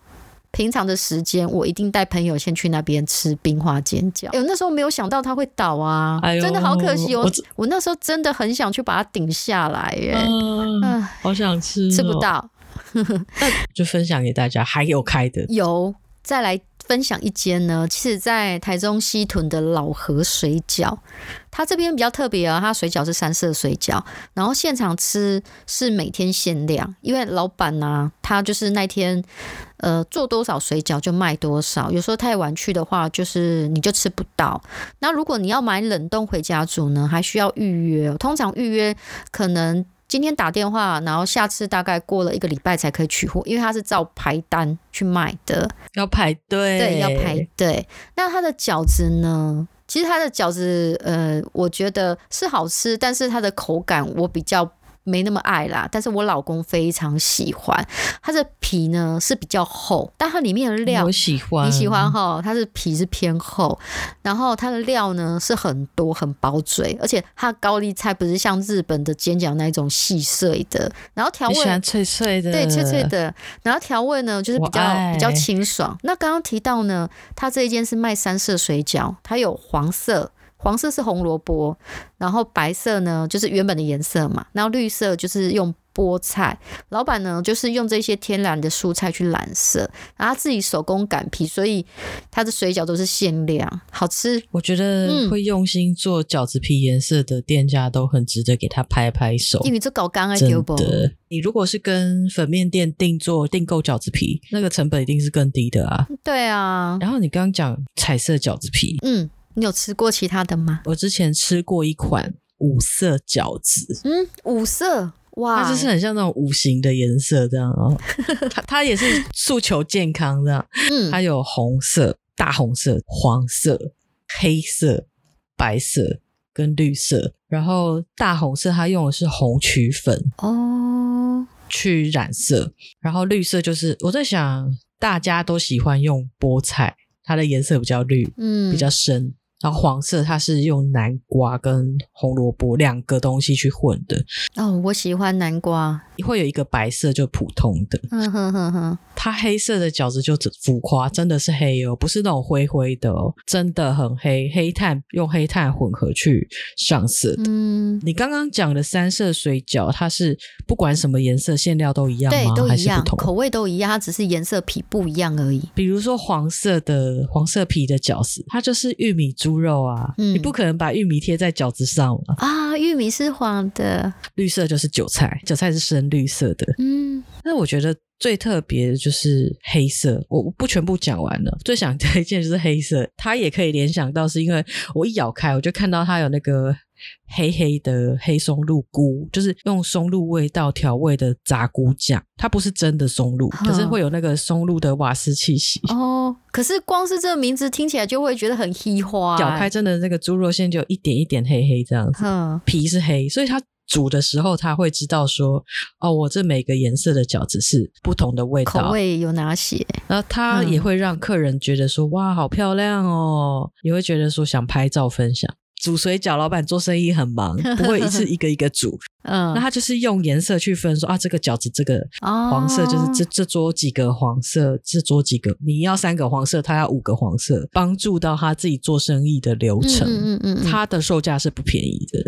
平常的时间，我一定带朋友先去那边吃冰花煎饺。哎呦，那时候没有想到它会倒啊，哎、真的好可惜哦。我我那时候真的很想去把它顶下来耶，好想吃、哦，吃不到。[LAUGHS] 那就分享给大家，还有开的有，再来。分享一间呢，其实在台中西屯的老河水饺，它这边比较特别啊，它水饺是三色水饺，然后现场吃是每天限量，因为老板呢、啊，他就是那天呃做多少水饺就卖多少，有时候太晚去的话，就是你就吃不到。那如果你要买冷冻回家煮呢，还需要预约，通常预约可能。今天打电话，然后下次大概过了一个礼拜才可以取货，因为它是照排单去卖的，要排队，对，要排队。那它的饺子呢？其实它的饺子，呃，我觉得是好吃，但是它的口感我比较。没那么爱啦，但是我老公非常喜欢。它的皮呢是比较厚，但它里面的料我喜欢，你喜欢哈？它是皮是偏厚，然后它的料呢是很多，很饱嘴，而且它高丽菜不是像日本的煎饺那一种细碎的，然后调味喜欢脆脆的，对，脆脆的，然后调味呢就是比较比较清爽。那刚刚提到呢，它这一间是卖三色水饺，它有黄色。黄色是红萝卜，然后白色呢就是原本的颜色嘛，然后绿色就是用菠菜。老板呢就是用这些天然的蔬菜去染色，然后他自己手工擀皮，所以他的水饺都是限量，好吃。我觉得会用心做饺子皮颜色的店家都很值得给他拍拍手，因为这搞刚啊，真的。你如果是跟粉面店订做订购饺子皮，那个成本一定是更低的啊。对啊。然后你刚刚讲彩色饺子皮，嗯。你有吃过其他的吗？我之前吃过一款五色饺子，嗯，五色哇，它就是很像那种五行的颜色这样哦。[LAUGHS] 它它也是诉求健康这样，嗯，它有红色、大红色、黄色、黑色、白色跟绿色。然后大红色它用的是红曲粉哦去染色，然后绿色就是我在想大家都喜欢用菠菜，它的颜色比较绿，嗯，比较深。然后黄色它是用南瓜跟红萝卜两个东西去混的哦，我喜欢南瓜。会有一个白色就普通的，嗯哼哼哼。它黑色的饺子就浮夸，真的是黑哦，不是那种灰灰的哦，真的很黑，黑炭用黑炭混合去上色的。嗯，你刚刚讲的三色水饺，它是不管什么颜色馅料都一样吗？对，都一样，还是不同？口味都一样，它只是颜色皮不一样而已。比如说黄色的黄色皮的饺子，它就是玉米猪。猪肉啊，嗯、你不可能把玉米贴在饺子上啊！玉米是黄的，绿色就是韭菜，韭菜是深绿色的。嗯，那我觉得最特别的就是黑色，我不全部讲完了。最想推荐就是黑色，它也可以联想到，是因为我一咬开，我就看到它有那个。黑黑的黑松露菇，就是用松露味道调味的炸菇酱，它不是真的松露，可是会有那个松露的瓦斯气息。哦，可是光是这个名字听起来就会觉得很黑花。咬开真的那个猪肉馅就一点一点黑黑这样子，嗯，皮是黑，所以它煮的时候他会知道说，哦，我这每个颜色的饺子是不同的味道，口味有哪些？然后他也会让客人觉得说，嗯、哇，好漂亮哦，也会觉得说想拍照分享。煮水饺，老板做生意很忙，不会一次一个一个煮。嗯，那他就是用颜色去分说，说啊，这个饺子这个黄色就是这、哦、这桌几个黄色，这桌几个你要三个黄色，他要五个黄色，帮助到他自己做生意的流程。嗯嗯嗯，嗯，他的售价是不便宜的。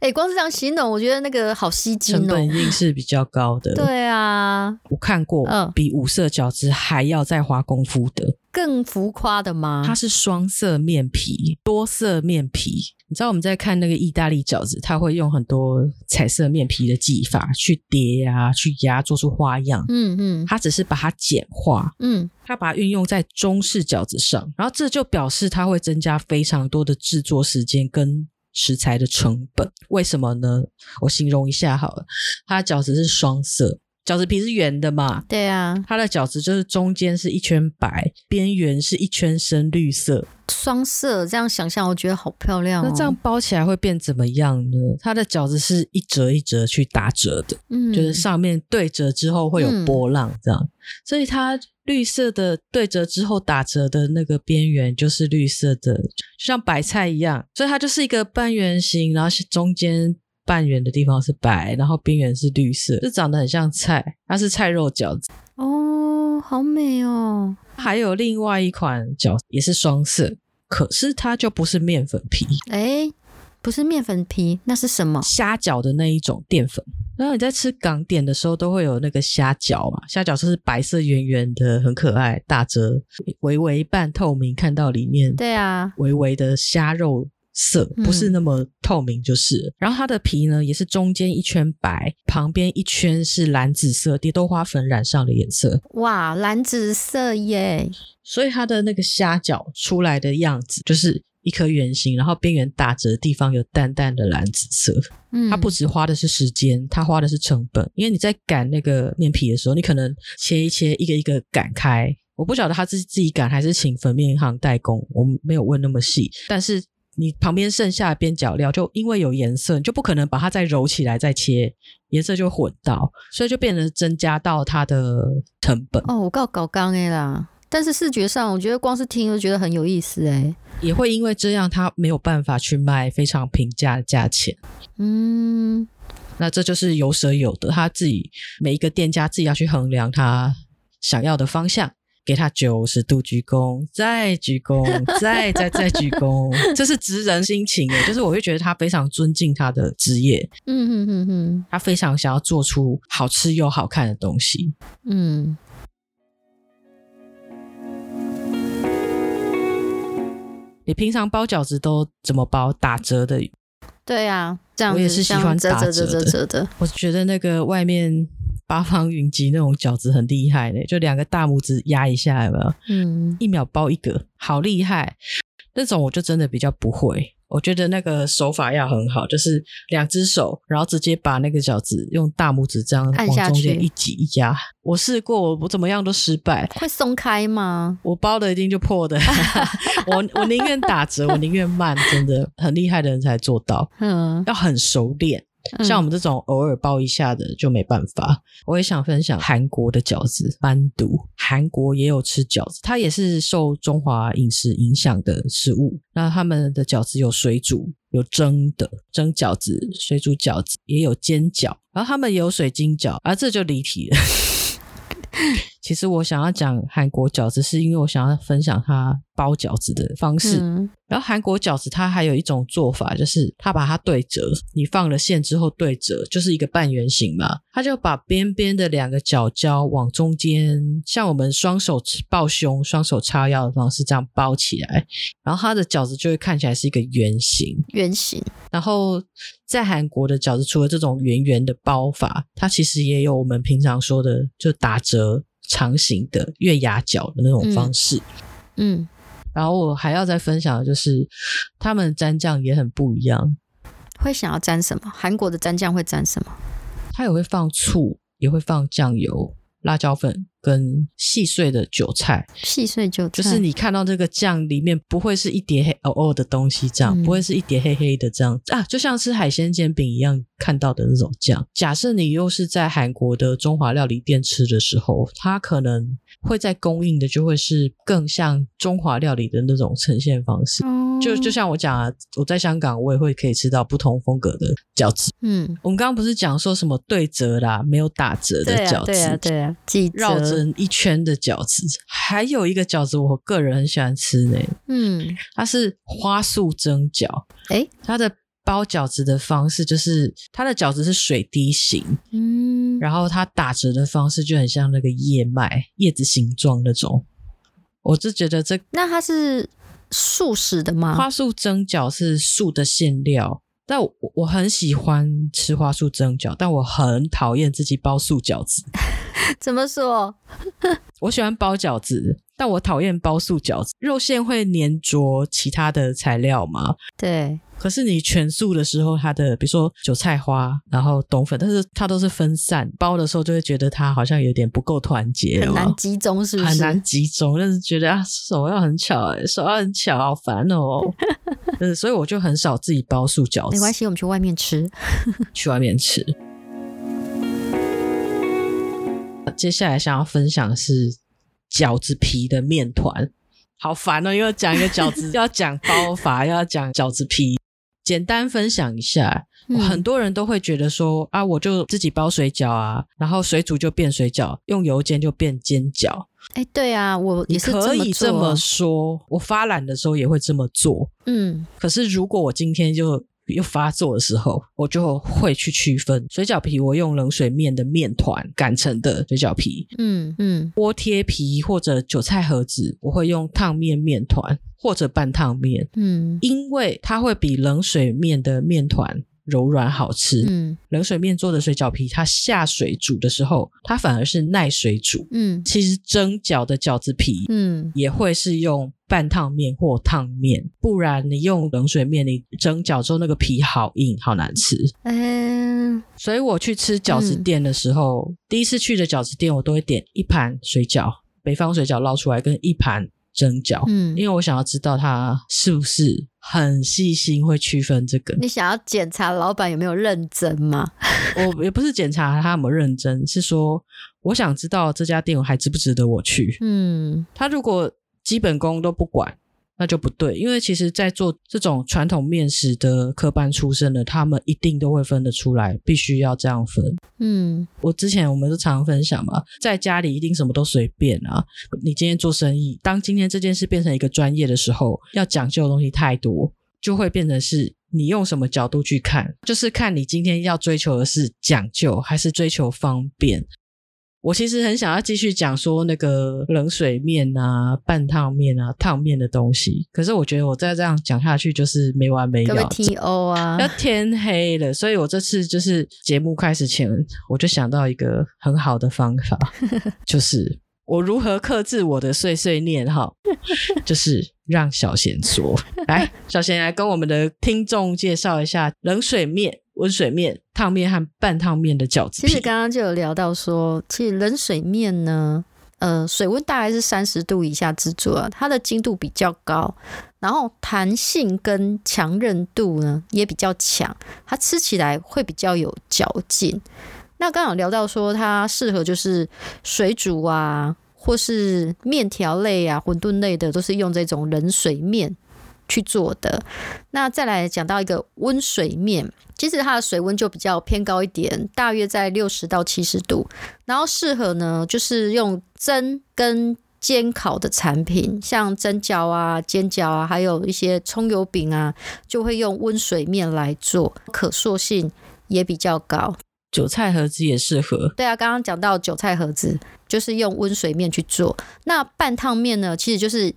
哎、欸，光是这样形容，我觉得那个好吸睛哦。成本一定是比较高的。对啊，我看过，嗯，比五色饺子还要再花功夫的，更浮夸的吗？它是双色面皮，多色面皮。你知道我们在看那个意大利饺子，它会用很多彩色面皮的技法去叠啊，去压，做出花样。嗯嗯，它只是把它简化。嗯，它把它运用在中式饺子上，然后这就表示它会增加非常多的制作时间跟食材的成本。为什么呢？我形容一下好了，它的饺子是双色。饺子皮是圆的嘛？对啊，它的饺子就是中间是一圈白，边缘是一圈深绿色，双色。这样想象，我觉得好漂亮哦。那这样包起来会变怎么样呢？它的饺子是一折一折去打折的，嗯，就是上面对折之后会有波浪这样，嗯、所以它绿色的对折之后打折的那个边缘就是绿色的，就像白菜一样，所以它就是一个半圆形，然后是中间。半圆的地方是白，然后边缘是绿色，就长得很像菜。它是菜肉饺子哦，好美哦。还有另外一款饺子也是双色，可是它就不是面粉皮。诶不是面粉皮，那是什么？虾饺的那一种淀粉。然后你在吃港点的时候，都会有那个虾饺嘛？虾饺就是白色圆圆的，很可爱，大折，微微半透明，看到里面。对啊，微微的虾肉色，不是那么透明，就是。嗯、然后它的皮呢，也是中间一圈白，旁边一圈是蓝紫色，蝶豆花粉染上的颜色。哇，蓝紫色耶！所以它的那个虾饺出来的样子就是。一颗圆形，然后边缘打折的地方有淡淡的蓝紫色。嗯，它不只花的是时间，它花的是成本。因为你在擀那个面皮的时候，你可能切一切，一个一个擀开。我不晓得他自己自己擀还是请粉面行代工，我没有问那么细。但是你旁边剩下的边角料，就因为有颜色，你就不可能把它再揉起来再切，颜色就混到，所以就变成增加到它的成本。哦，我告搞刚诶啦。但是视觉上，我觉得光是听就觉得很有意思诶，也会因为这样，他没有办法去卖非常平价的价钱。嗯，那这就是有舍有得，他自己每一个店家自己要去衡量他想要的方向，给他九十度鞠躬，再鞠躬，[LAUGHS] 再再再鞠躬，[LAUGHS] 这是职人心情诶，就是我会觉得他非常尊敬他的职业。嗯嗯嗯嗯，他非常想要做出好吃又好看的东西。嗯。你平常包饺子都怎么包？打折的？对呀、啊，这样子我也是喜欢打折的。折折折折的。我觉得那个外面八方云集那种饺子很厉害的，就两个大拇指压一下，有没有？嗯，一秒包一个，好厉害。那种我就真的比较不会。我觉得那个手法要很好，就是两只手，然后直接把那个饺子用大拇指这样往中间一挤一压。我试过，我我怎么样都失败。会松开吗？我包的一定就破的。[LAUGHS] 我我宁愿打折，我宁愿慢，真的很厉害的人才做到。嗯，要很熟练。像我们这种偶尔包一下的就没办法。我也想分享韩国的饺子，班都。韩国也有吃饺子，它也是受中华饮食影响的食物。那他们的饺子有水煮，有蒸的蒸饺子，水煮饺子也有煎饺，然后他们也有水晶饺，啊，这就离题了。[LAUGHS] 其实我想要讲韩国饺子，是因为我想要分享它包饺子的方式。嗯、然后韩国饺子它还有一种做法，就是它把它对折，你放了馅之后对折，就是一个半圆形嘛。它就把边边的两个角角往中间，像我们双手抱胸、双手叉腰的方式这样包起来，然后它的饺子就会看起来是一个圆形。圆形。然后在韩国的饺子，除了这种圆圆的包法，它其实也有我们平常说的就打折。长形的月牙角的那种方式，嗯，嗯，然后我还要再分享的就是，他们蘸酱也很不一样。会想要蘸什么？韩国的蘸酱会蘸什么？它也会放醋，也会放酱油。辣椒粉跟细碎的韭菜，细碎韭菜就是你看到这个酱里面不会是一叠黑哦哦的东西，这样、嗯、不会是一叠黑黑的这样啊，就像吃海鲜煎饼一样看到的那种酱。假设你又是在韩国的中华料理店吃的时候，它可能会在供应的就会是更像中华料理的那种呈现方式。嗯就就像我讲啊，我在香港我也会可以吃到不同风格的饺子。嗯，我们刚刚不是讲说什么对折啦，没有打折的饺子，对啊，对啊，对啊，绕成一圈的饺子。还有一个饺子，我个人很喜欢吃呢。嗯，它是花束蒸饺。诶，它的包饺子的方式就是它的饺子是水滴形，嗯，然后它打折的方式就很像那个叶脉叶子形状那种。我就觉得这那它是。素食的吗？花素蒸饺是素的馅料，但我我很喜欢吃花素蒸饺，但我很讨厌自己包素饺子。[LAUGHS] 怎么说？[LAUGHS] 我喜欢包饺子，但我讨厌包素饺子。肉馅会粘着其他的材料吗？对。可是你全素的时候，它的比如说韭菜花，然后冬粉，但是它都是分散包的时候，就会觉得它好像有点不够团结，很难集中，是不是？很难集中，但是觉得啊，手要很巧，手要很巧，好烦哦。[LAUGHS] 嗯，所以我就很少自己包素饺子。没关系，我们去外面吃，[LAUGHS] 去外面吃。接下来想要分享的是饺子皮的面团，好烦哦！又要讲一个饺子，又 [LAUGHS] 要讲包法，又要讲饺子皮。简单分享一下，嗯、很多人都会觉得说啊，我就自己包水饺啊，然后水煮就变水饺，用油煎就变煎饺。哎，对啊，我也是可以这么说，我发懒的时候也会这么做。嗯，可是如果我今天就又发作的时候，我就会去区分水饺皮，我用冷水面的面团擀成的水饺皮，嗯嗯，锅贴皮或者韭菜盒子，我会用烫面面团或者半烫面，嗯，因为它会比冷水面的面团柔软好吃。嗯，冷水面做的水饺皮，它下水煮的时候，它反而是耐水煮。嗯，其实蒸饺的饺子皮，嗯，也会是用。半烫面或烫面，不然你用冷水面，你蒸饺之后那个皮好硬，好难吃。嗯，所以我去吃饺子店的时候，嗯、第一次去的饺子店，我都会点一盘水饺，北方水饺捞出来，跟一盘蒸饺。嗯，因为我想要知道他是不是很细心，会区分这个。你想要检查老板有没有认真吗？我也不是检查他有没有认真，是说我想知道这家店还值不值得我去。嗯，他如果。基本功都不管，那就不对。因为其实，在做这种传统面食的科班出身的，他们一定都会分得出来，必须要这样分。嗯，我之前我们都常常分享嘛，在家里一定什么都随便啊。你今天做生意，当今天这件事变成一个专业的时候，要讲究的东西太多，就会变成是你用什么角度去看，就是看你今天要追求的是讲究，还是追求方便。我其实很想要继续讲说那个冷水面啊、半烫面啊、烫面的东西，可是我觉得我再这样讲下去就是没完没了。T O 啊，要天黑了，所以我这次就是节目开始前，我就想到一个很好的方法，[LAUGHS] 就是我如何克制我的碎碎念哈，[LAUGHS] 就是让小贤说，来，小贤来跟我们的听众介绍一下冷水面。温水面、烫面和半烫面的饺子。其实刚刚就有聊到说，其实冷水面呢，呃，水温大概是三十度以下制作啊，它的精度比较高，然后弹性跟强韧度呢也比较强，它吃起来会比较有嚼劲。那刚刚有聊到说，它适合就是水煮啊，或是面条类啊、馄饨类的，都是用这种冷水面去做的。那再来讲到一个温水面。其实它的水温就比较偏高一点，大约在六十到七十度，然后适合呢就是用蒸跟煎烤的产品，像蒸饺啊、煎饺啊，还有一些葱油饼啊，就会用温水面来做，可塑性也比较高。韭菜盒子也适合。对啊，刚刚讲到韭菜盒子就是用温水面去做。那半烫面呢，其实就是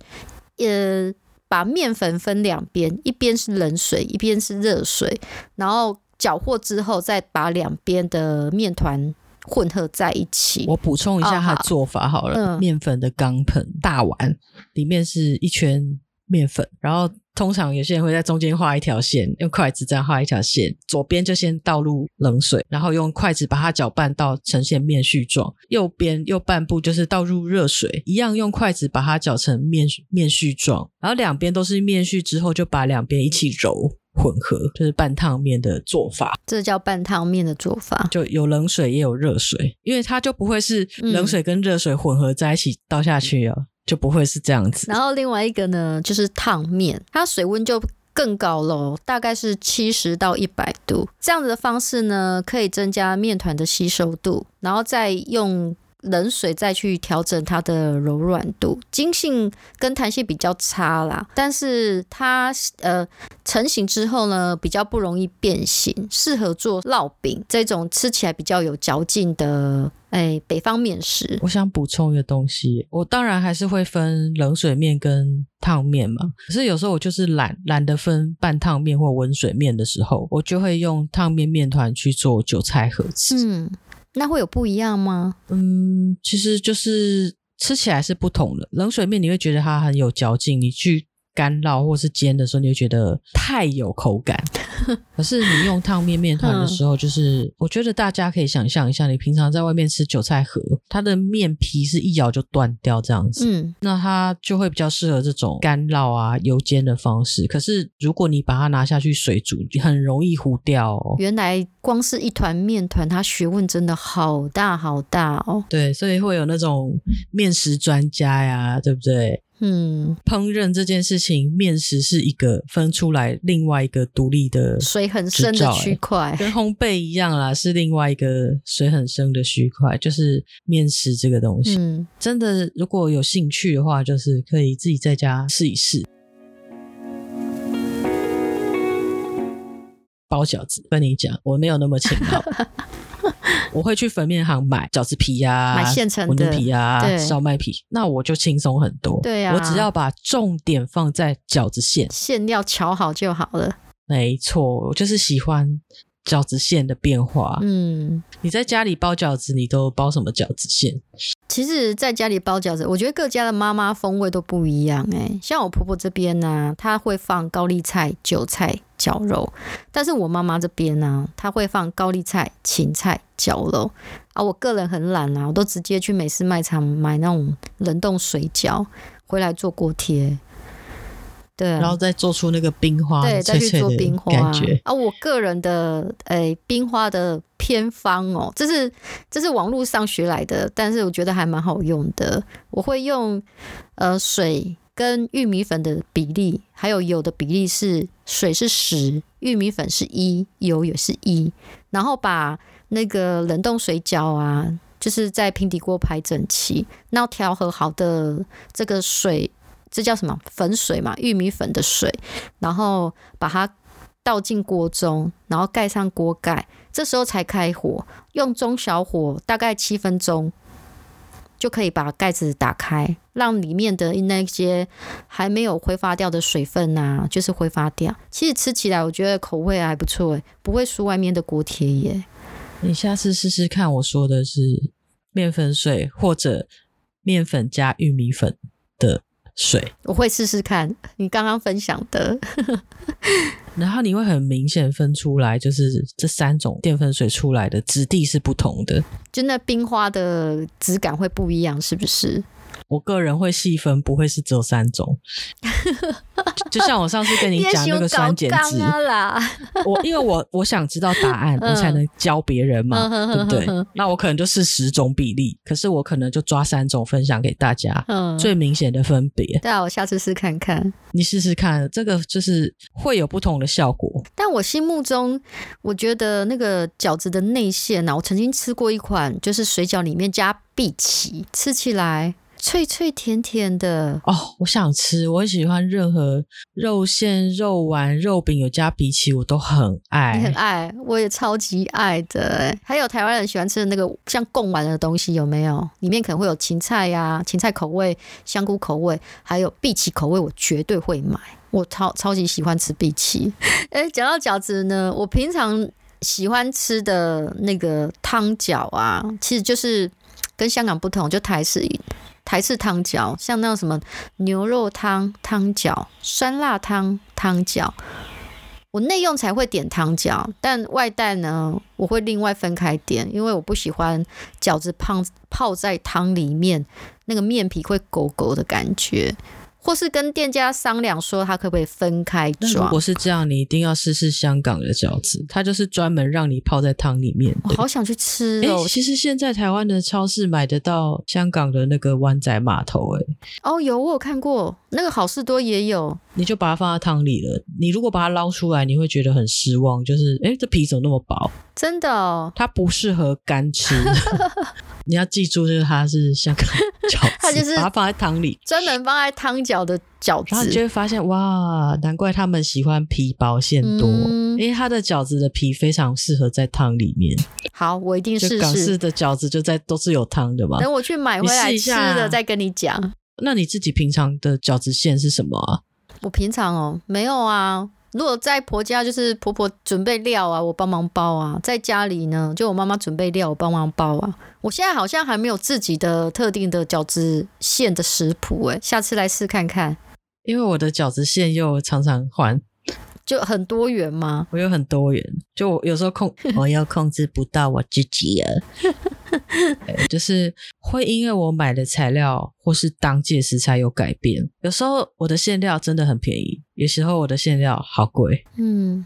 呃。把面粉分两边，一边是冷水，一边是热水，然后搅和之后，再把两边的面团混合在一起。我补充一下它的做法好了，哦、好面粉的钢盆大碗里面是一圈面粉，然后。通常有些人会在中间画一条线，用筷子这样画一条线。左边就先倒入冷水，然后用筷子把它搅拌到呈现面絮状。右边右半部就是倒入热水，一样用筷子把它搅成面面絮状。然后两边都是面絮之后，就把两边一起揉混合，就是半烫面的做法。这叫半烫面的做法，就有冷水也有热水，因为它就不会是冷水跟热水混合在一起倒下去啊。嗯就不会是这样子。然后另外一个呢，就是烫面，它水温就更高喽，大概是七十到一百度。这样子的方式呢，可以增加面团的吸收度，然后再用。冷水再去调整它的柔软度，筋性跟弹性比较差啦，但是它呃成型之后呢，比较不容易变形，适合做烙饼这种吃起来比较有嚼劲的哎北方面食。我想补充一个东西，我当然还是会分冷水面跟烫面嘛，可是有时候我就是懒懒得分半烫面或温水面的时候，我就会用烫面面团去做韭菜盒子。嗯。那会有不一样吗？嗯，其实就是吃起来是不同的。冷水面你会觉得它很有嚼劲，你去干烙或是煎的时候，你会觉得太有口感。可是你用烫面面团的时候，就是我觉得大家可以想象一下，你平常在外面吃韭菜盒，它的面皮是一咬就断掉这样子，嗯，那它就会比较适合这种干烙啊、油煎的方式。可是如果你把它拿下去水煮，很容易糊掉哦。原来光是一团面团，它学问真的好大好大哦。对，所以会有那种面食专家呀，对不对？嗯，烹饪这件事情，面食是一个分出来另外一个独立的水很深的区块，跟烘焙一样啦，是另外一个水很深的区块，就是面食这个东西。嗯，真的，如果有兴趣的话，就是可以自己在家试一试。包饺子，跟你讲，我没有那么勤劳。[LAUGHS] 我会去粉面行买饺子皮啊，买现成的馄饨皮啊，烧麦皮，那我就轻松很多。对呀、啊，我只要把重点放在饺子馅，馅料调好就好了。没错，我就是喜欢饺子馅的变化。嗯，你在家里包饺子，你都包什么饺子馅？其实，在家里包饺子，我觉得各家的妈妈风味都不一样。哎，像我婆婆这边呢、啊，她会放高丽菜、韭菜。绞肉，但是我妈妈这边呢，她会放高丽菜、芹菜绞肉啊。我个人很懒啊，我都直接去美式卖场买那种冷冻水饺回来做锅贴，对，然后再做出那个冰花，对，再去做冰花感觉啊。我个人的诶、欸、冰花的偏方哦，这是这是网络上学来的，但是我觉得还蛮好用的。我会用呃水。跟玉米粉的比例，还有油的比例是水是十，玉米粉是一，油也是一，然后把那个冷冻水饺啊，就是在平底锅排整齐，然后调和好的这个水，这叫什么粉水嘛？玉米粉的水，然后把它倒进锅中，然后盖上锅盖，这时候才开火，用中小火大概七分钟。就可以把盖子打开，让里面的那些还没有挥发掉的水分啊，就是挥发掉。其实吃起来我觉得口味还不错诶，不会输外面的锅贴耶。你下次试试看，我说的是面粉水或者面粉加玉米粉的水，我会试试看你刚刚分享的。[LAUGHS] 然后你会很明显分出来，就是这三种淀粉水出来的质地是不同的，就那冰花的质感会不一样，是不是？我个人会细分，不会是只有三种。[LAUGHS] 就像我上次跟你讲那个酸碱值，[LAUGHS] 我因为我我想知道答案，我才能教别人嘛，对不对？那我可能就是十种比例，可是我可能就抓三种分享给大家，最明显的分别。对啊，我下次试看看。你试试看，这个就是会有不同的效果。但我心目中，我觉得那个饺子的内馅呢，我曾经吃过一款，就是水饺里面加碧琪，吃起来。脆脆甜甜的哦，我想吃。我很喜欢任何肉馅、肉丸、肉饼有加荸荠，我都很爱。你很爱，我也超级爱的。还有台湾人喜欢吃的那个像贡丸的东西，有没有？里面可能会有芹菜呀、啊、芹菜口味、香菇口味，还有荸荠口味，我绝对会买。我超超级喜欢吃荸荠。[LAUGHS] 哎，讲到饺子呢，我平常喜欢吃的那个汤饺啊，其实就是跟香港不同，就台式。还是汤饺，像那种什么牛肉汤汤饺、酸辣汤汤饺，我内用才会点汤饺，但外带呢，我会另外分开点，因为我不喜欢饺子胖泡在汤里面，那个面皮会勾勾的感觉。或是跟店家商量说，他可不可以分开装？如果是这样，你一定要试试香港的饺子，它就是专门让你泡在汤里面。我好想去吃哦！其实现在台湾的超市买得到香港的那个湾仔码头，哎，哦，有我有看过，那个好事多也有。你就把它放在汤里了。你如果把它捞出来，你会觉得很失望，就是哎，这皮怎么那么薄？真的哦，它不适合干吃。[LAUGHS] 你要记住，就是它是香港饺子，[LAUGHS] 它就是把它放在汤里，专门放在汤饺的饺子。然后你就会发现，哇，难怪他们喜欢皮薄馅多，嗯、因为它的饺子的皮非常适合在汤里面。好，我一定试试。港式的饺子就在都是有汤的嘛。等我去买回来吃的再跟你讲。那你自己平常的饺子馅是什么啊？我平常哦，没有啊。如果在婆家，就是婆婆准备料啊，我帮忙包啊；在家里呢，就我妈妈准备料，我帮忙包啊。我现在好像还没有自己的特定的饺子馅的食谱，哎，下次来试看看。因为我的饺子馅又常常换，就很多元吗？我有很多元，就我有时候控，[LAUGHS] 我又控制不到我自己了。[LAUGHS] 就是会因为我买的材料或是当季食材有改变，有时候我的馅料真的很便宜，有时候我的馅料好贵。嗯，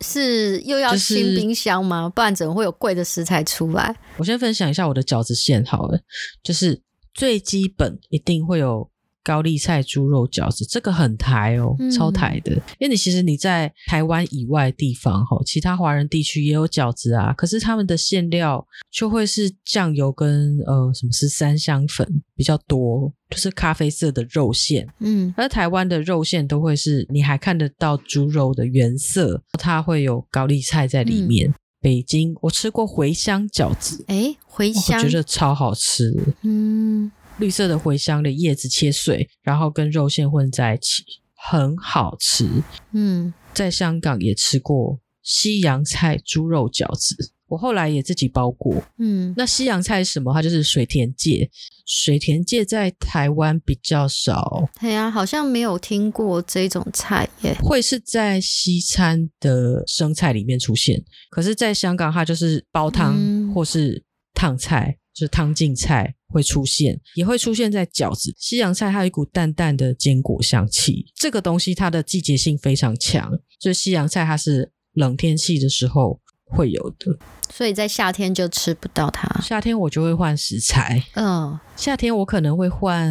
是又要新冰箱吗？就是、不然怎么会有贵的食材出来？我先分享一下我的饺子馅好了，就是最基本一定会有高丽菜猪肉饺子，这个很台哦，超台的。嗯、因为你其实你在台湾以外地方哈，其他华人地区也有饺子啊，可是他们的馅料就会是酱油跟呃什么是三香粉比较多，就是咖啡色的肉馅。嗯，而台湾的肉馅都会是你还看得到猪肉的原色，它会有高丽菜在里面。嗯北京，我吃过茴香饺子，哎，茴香，我觉得超好吃。嗯，绿色的茴香的叶子切碎，然后跟肉馅混在一起，很好吃。嗯，在香港也吃过西洋菜猪肉饺子。我后来也自己包过，嗯，那西洋菜是什么？它就是水田芥。水田芥在台湾比较少，对呀，好像没有听过这种菜耶。会是在西餐的生菜里面出现，可是，在香港它就是煲汤或是烫菜，嗯、就是汤浸菜会出现，也会出现在饺子。西洋菜它有一股淡淡的坚果香气，这个东西它的季节性非常强，所以西洋菜它是冷天气的时候会有的。所以在夏天就吃不到它。夏天我就会换食材。嗯，夏天我可能会换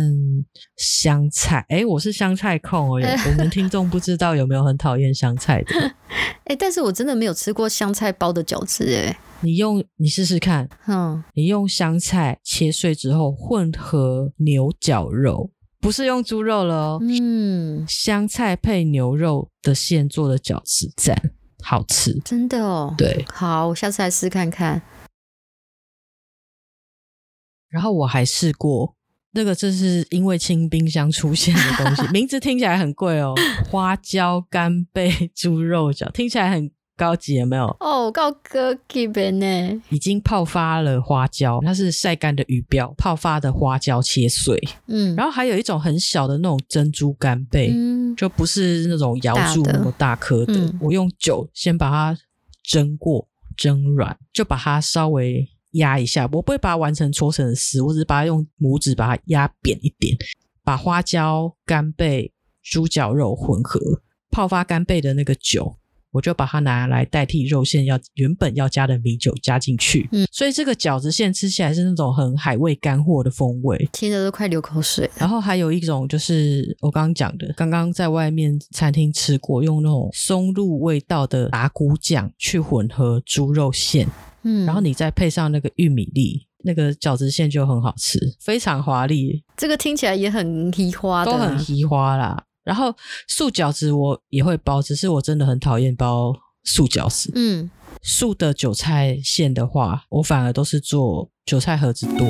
香菜。哎，我是香菜控哦。[LAUGHS] 我们听众不知道有没有很讨厌香菜的？[LAUGHS] 哎，但是我真的没有吃过香菜包的饺子。哎，你用你试试看。嗯，你用香菜切碎之后混合牛绞肉，不是用猪肉了哦。嗯，香菜配牛肉的馅做的饺子，赞。好吃，真的哦。对，好，我下次来试看看。然后我还试过那个，这是因为清冰箱出现的东西，[LAUGHS] 名字听起来很贵哦，花椒干贝猪肉饺，听起来很。高级有没有？哦，高高级呢。已经泡发了花椒，它是晒干的鱼鳔，泡发的花椒切碎。嗯，然后还有一种很小的那种珍珠干贝，嗯，就不是那种瑶柱那么大颗的。的嗯、我用酒先把它蒸过，蒸软，就把它稍微压一下。我不会把它完成搓成丝，我只是把它用拇指把它压扁一点，把花椒、干贝、猪脚肉混合，泡发干贝的那个酒。我就把它拿来代替肉馅，要原本要加的米酒加进去，嗯，所以这个饺子馅吃起来是那种很海味干货的风味，听着都快流口水。然后还有一种就是我刚刚讲的，刚刚在外面餐厅吃过，用那种松露味道的打骨酱去混合猪肉馅，嗯，然后你再配上那个玉米粒，那个饺子馅就很好吃，非常华丽。这个听起来也很提花的，都很稀花啦。然后素饺子我也会包，只是我真的很讨厌包素饺子。嗯，素的韭菜馅的话，我反而都是做韭菜盒子多。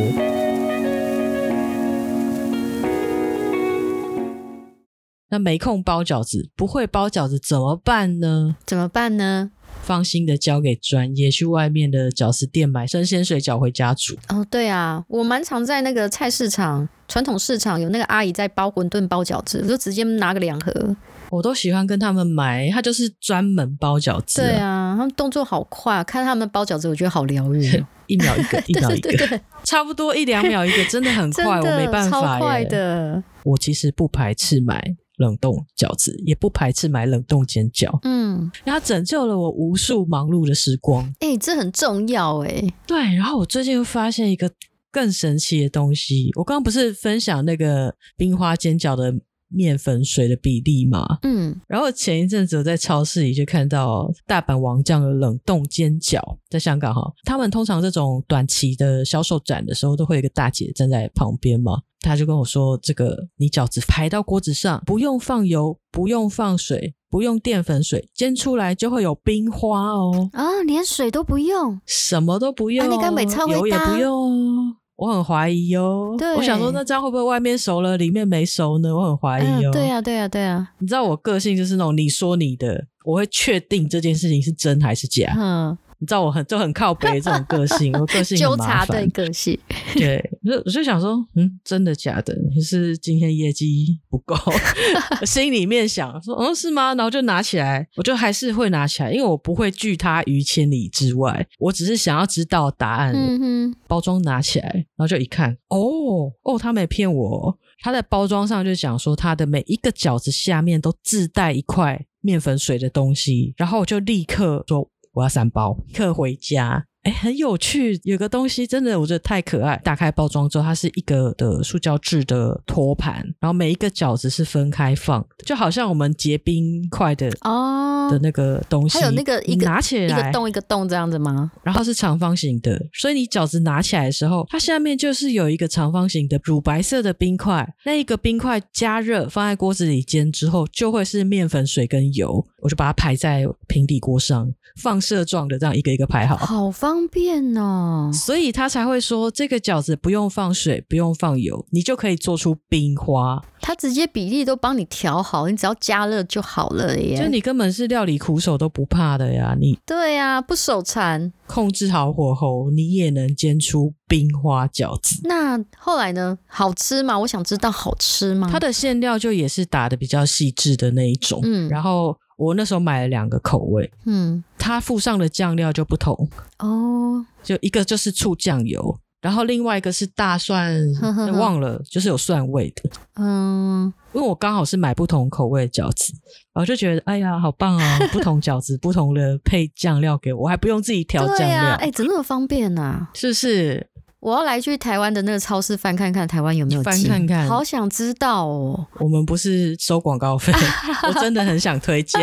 那没空包饺子，不会包饺子怎么办呢？怎么办呢？放心的交给专业，去外面的饺子店买生鲜水饺回家煮。哦，对啊，我蛮常在那个菜市场、传统市场有那个阿姨在包馄饨、包饺子，我就直接拿个两盒。我都喜欢跟他们买，他就是专门包饺子。对啊，他们动作好快，看他们包饺子，我觉得好疗愈，[LAUGHS] 一秒一个，[LAUGHS] 一秒一个，对对对，差不多一两秒一个，真的很快，[LAUGHS] 我没办法耶。超快的。我其实不排斥买。冷冻饺子也不排斥买冷冻煎饺，嗯，然后拯救了我无数忙碌的时光。哎、欸，这很重要哎、欸。对，然后我最近又发现一个更神奇的东西。我刚刚不是分享那个冰花煎饺的面粉水的比例嘛？嗯，然后前一阵子我在超市里就看到大阪王将的冷冻煎饺，在香港哈，他们通常这种短期的销售展的时候，都会有一个大姐站在旁边嘛。他就跟我说：“这个你饺子排到锅子上，不用放油，不用放水，不用淀粉水，煎出来就会有冰花哦。啊，连水都不用，什么都不用，啊、那个油也不用。我很怀疑哟。对，我想说，那这样会不会外面熟了，里面没熟呢？我很怀疑哦。对呀、啊，对呀、啊，对呀、啊。你知道我个性就是那种你说你的，我会确定这件事情是真还是假。嗯。”你知道我很就很靠北这种个性，我个性很。纠察对个性，对，我就我就想说，嗯，真的假的？你是今天业绩不够，[LAUGHS] 心里面想说，哦，是吗？然后就拿起来，我就还是会拿起来，因为我不会拒他于千里之外，我只是想要知道答案。嗯哼，包装拿起来，然后就一看，哦哦，他没骗我，他在包装上就讲说，他的每一个饺子下面都自带一块面粉水的东西，然后我就立刻说。我要三包，客回家。哎，很有趣，有个东西真的我觉得太可爱。打开包装之后，它是一个的塑胶制的托盘，然后每一个饺子是分开放，就好像我们结冰块的哦的那个东西，还有那个一个拿起来一个洞一个洞这样子吗？然后是长方形的，所以你饺子拿起来的时候，它下面就是有一个长方形的乳白色的冰块，那一个冰块加热放在锅子里煎之后，就会是面粉、水跟油，我就把它排在平底锅上，放射状的这样一个一个排好，好方。方便哦，所以他才会说这个饺子不用放水，不用放油，你就可以做出冰花。他直接比例都帮你调好，你只要加热就好了耶。就你根本是料理苦手都不怕的呀，你对呀，不手残，控制好火候，你也能煎出冰花饺子。那后来呢？好吃吗？我想知道好吃吗？它的馅料就也是打的比较细致的那一种，嗯，然后。我那时候买了两个口味，嗯，它附上的酱料就不同哦，就一个就是醋酱油，然后另外一个是大蒜，呵呵呵忘了，就是有蒜味的，嗯，因为我刚好是买不同口味的饺子，然后就觉得哎呀，好棒啊，不同饺子不同的配酱料给我，我还不用自己调酱料，哎、欸，怎么那么方便呢、啊？是不是？我要来去台湾的那个超市翻看看，台湾有没有翻看看，好想知道哦。我们不是收广告费，[LAUGHS] 我真的很想推荐。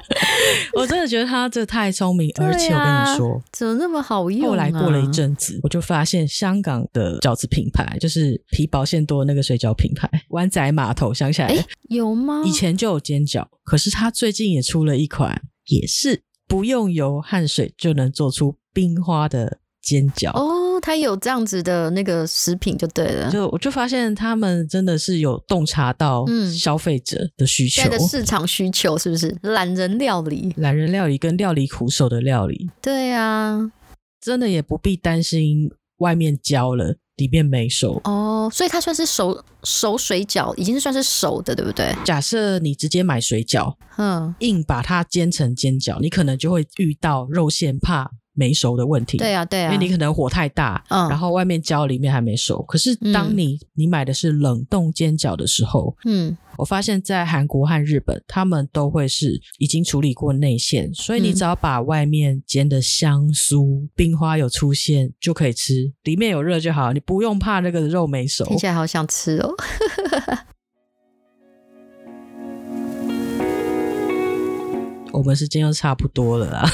[LAUGHS] 我真的觉得他这太聪明，啊，而且我跟你说，怎么那么好用啊？后来过了一阵子，我就发现香港的饺子品牌，就是皮薄馅多那个水饺品牌湾仔码头，想起来了，有吗？以前就有煎饺，可是他最近也出了一款，也是不用油和水就能做出冰花的煎饺哦。他有这样子的那个食品就对了，就我就发现他们真的是有洞察到消费者的需求，市场需求是不是？懒人料理，懒人料理跟料理苦手的料理，对啊，真的也不必担心外面焦了，里面没熟。哦。所以它算是熟熟水饺，已经算是熟的，对不对？假设你直接买水饺，嗯，硬把它煎成煎饺，你可能就会遇到肉馅怕没熟的问题，对啊，对啊，因为你可能火太大，嗯，然后外面焦，里面还没熟。可是当你、嗯、你买的是冷冻煎饺的时候，嗯，我发现在韩国和日本，他们都会是已经处理过内馅，所以你只要把外面煎的香酥，冰花有出现就可以吃，里面有热就好，你不用怕那个肉没熟。听起来好想吃哦。我们时间又差不多了啦，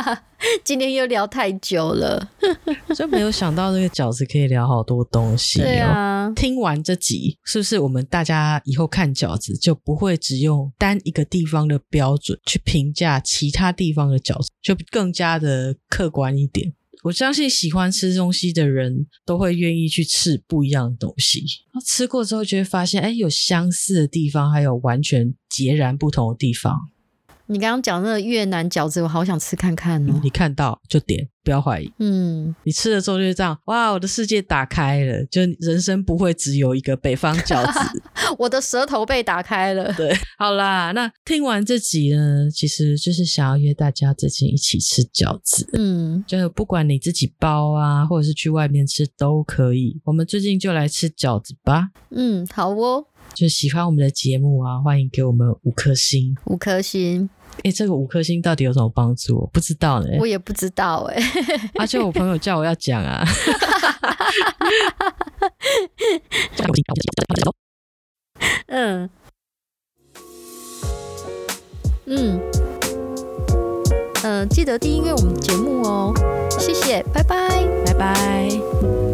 [LAUGHS] 今天又聊太久了，[LAUGHS] 真没有想到这个饺子可以聊好多东西哦。对啊，听完这集，是不是我们大家以后看饺子就不会只用单一个地方的标准去评价其他地方的饺子，就更加的客观一点？我相信喜欢吃东西的人都会愿意去吃不一样的东西，吃过之后就会发现，哎，有相似的地方，还有完全截然不同的地方。你刚刚讲那个越南饺子，我好想吃看看哦。你看到就点，不要怀疑。嗯，你吃的时候就是这样，哇，我的世界打开了，就人生不会只有一个北方饺子。[LAUGHS] 我的舌头被打开了。对，好啦，那听完这集呢，其实就是想要约大家最近一起吃饺子。嗯，就是不管你自己包啊，或者是去外面吃都可以。我们最近就来吃饺子吧。嗯，好哦。就喜欢我们的节目啊，欢迎给我们五颗星。五颗星。哎，这个五颗星到底有什么帮助？我不知道呢。我也不知道哎。而且我朋友叫我要讲啊。[LAUGHS] 嗯嗯嗯，记得订阅我们节目哦，谢谢，拜拜，拜拜。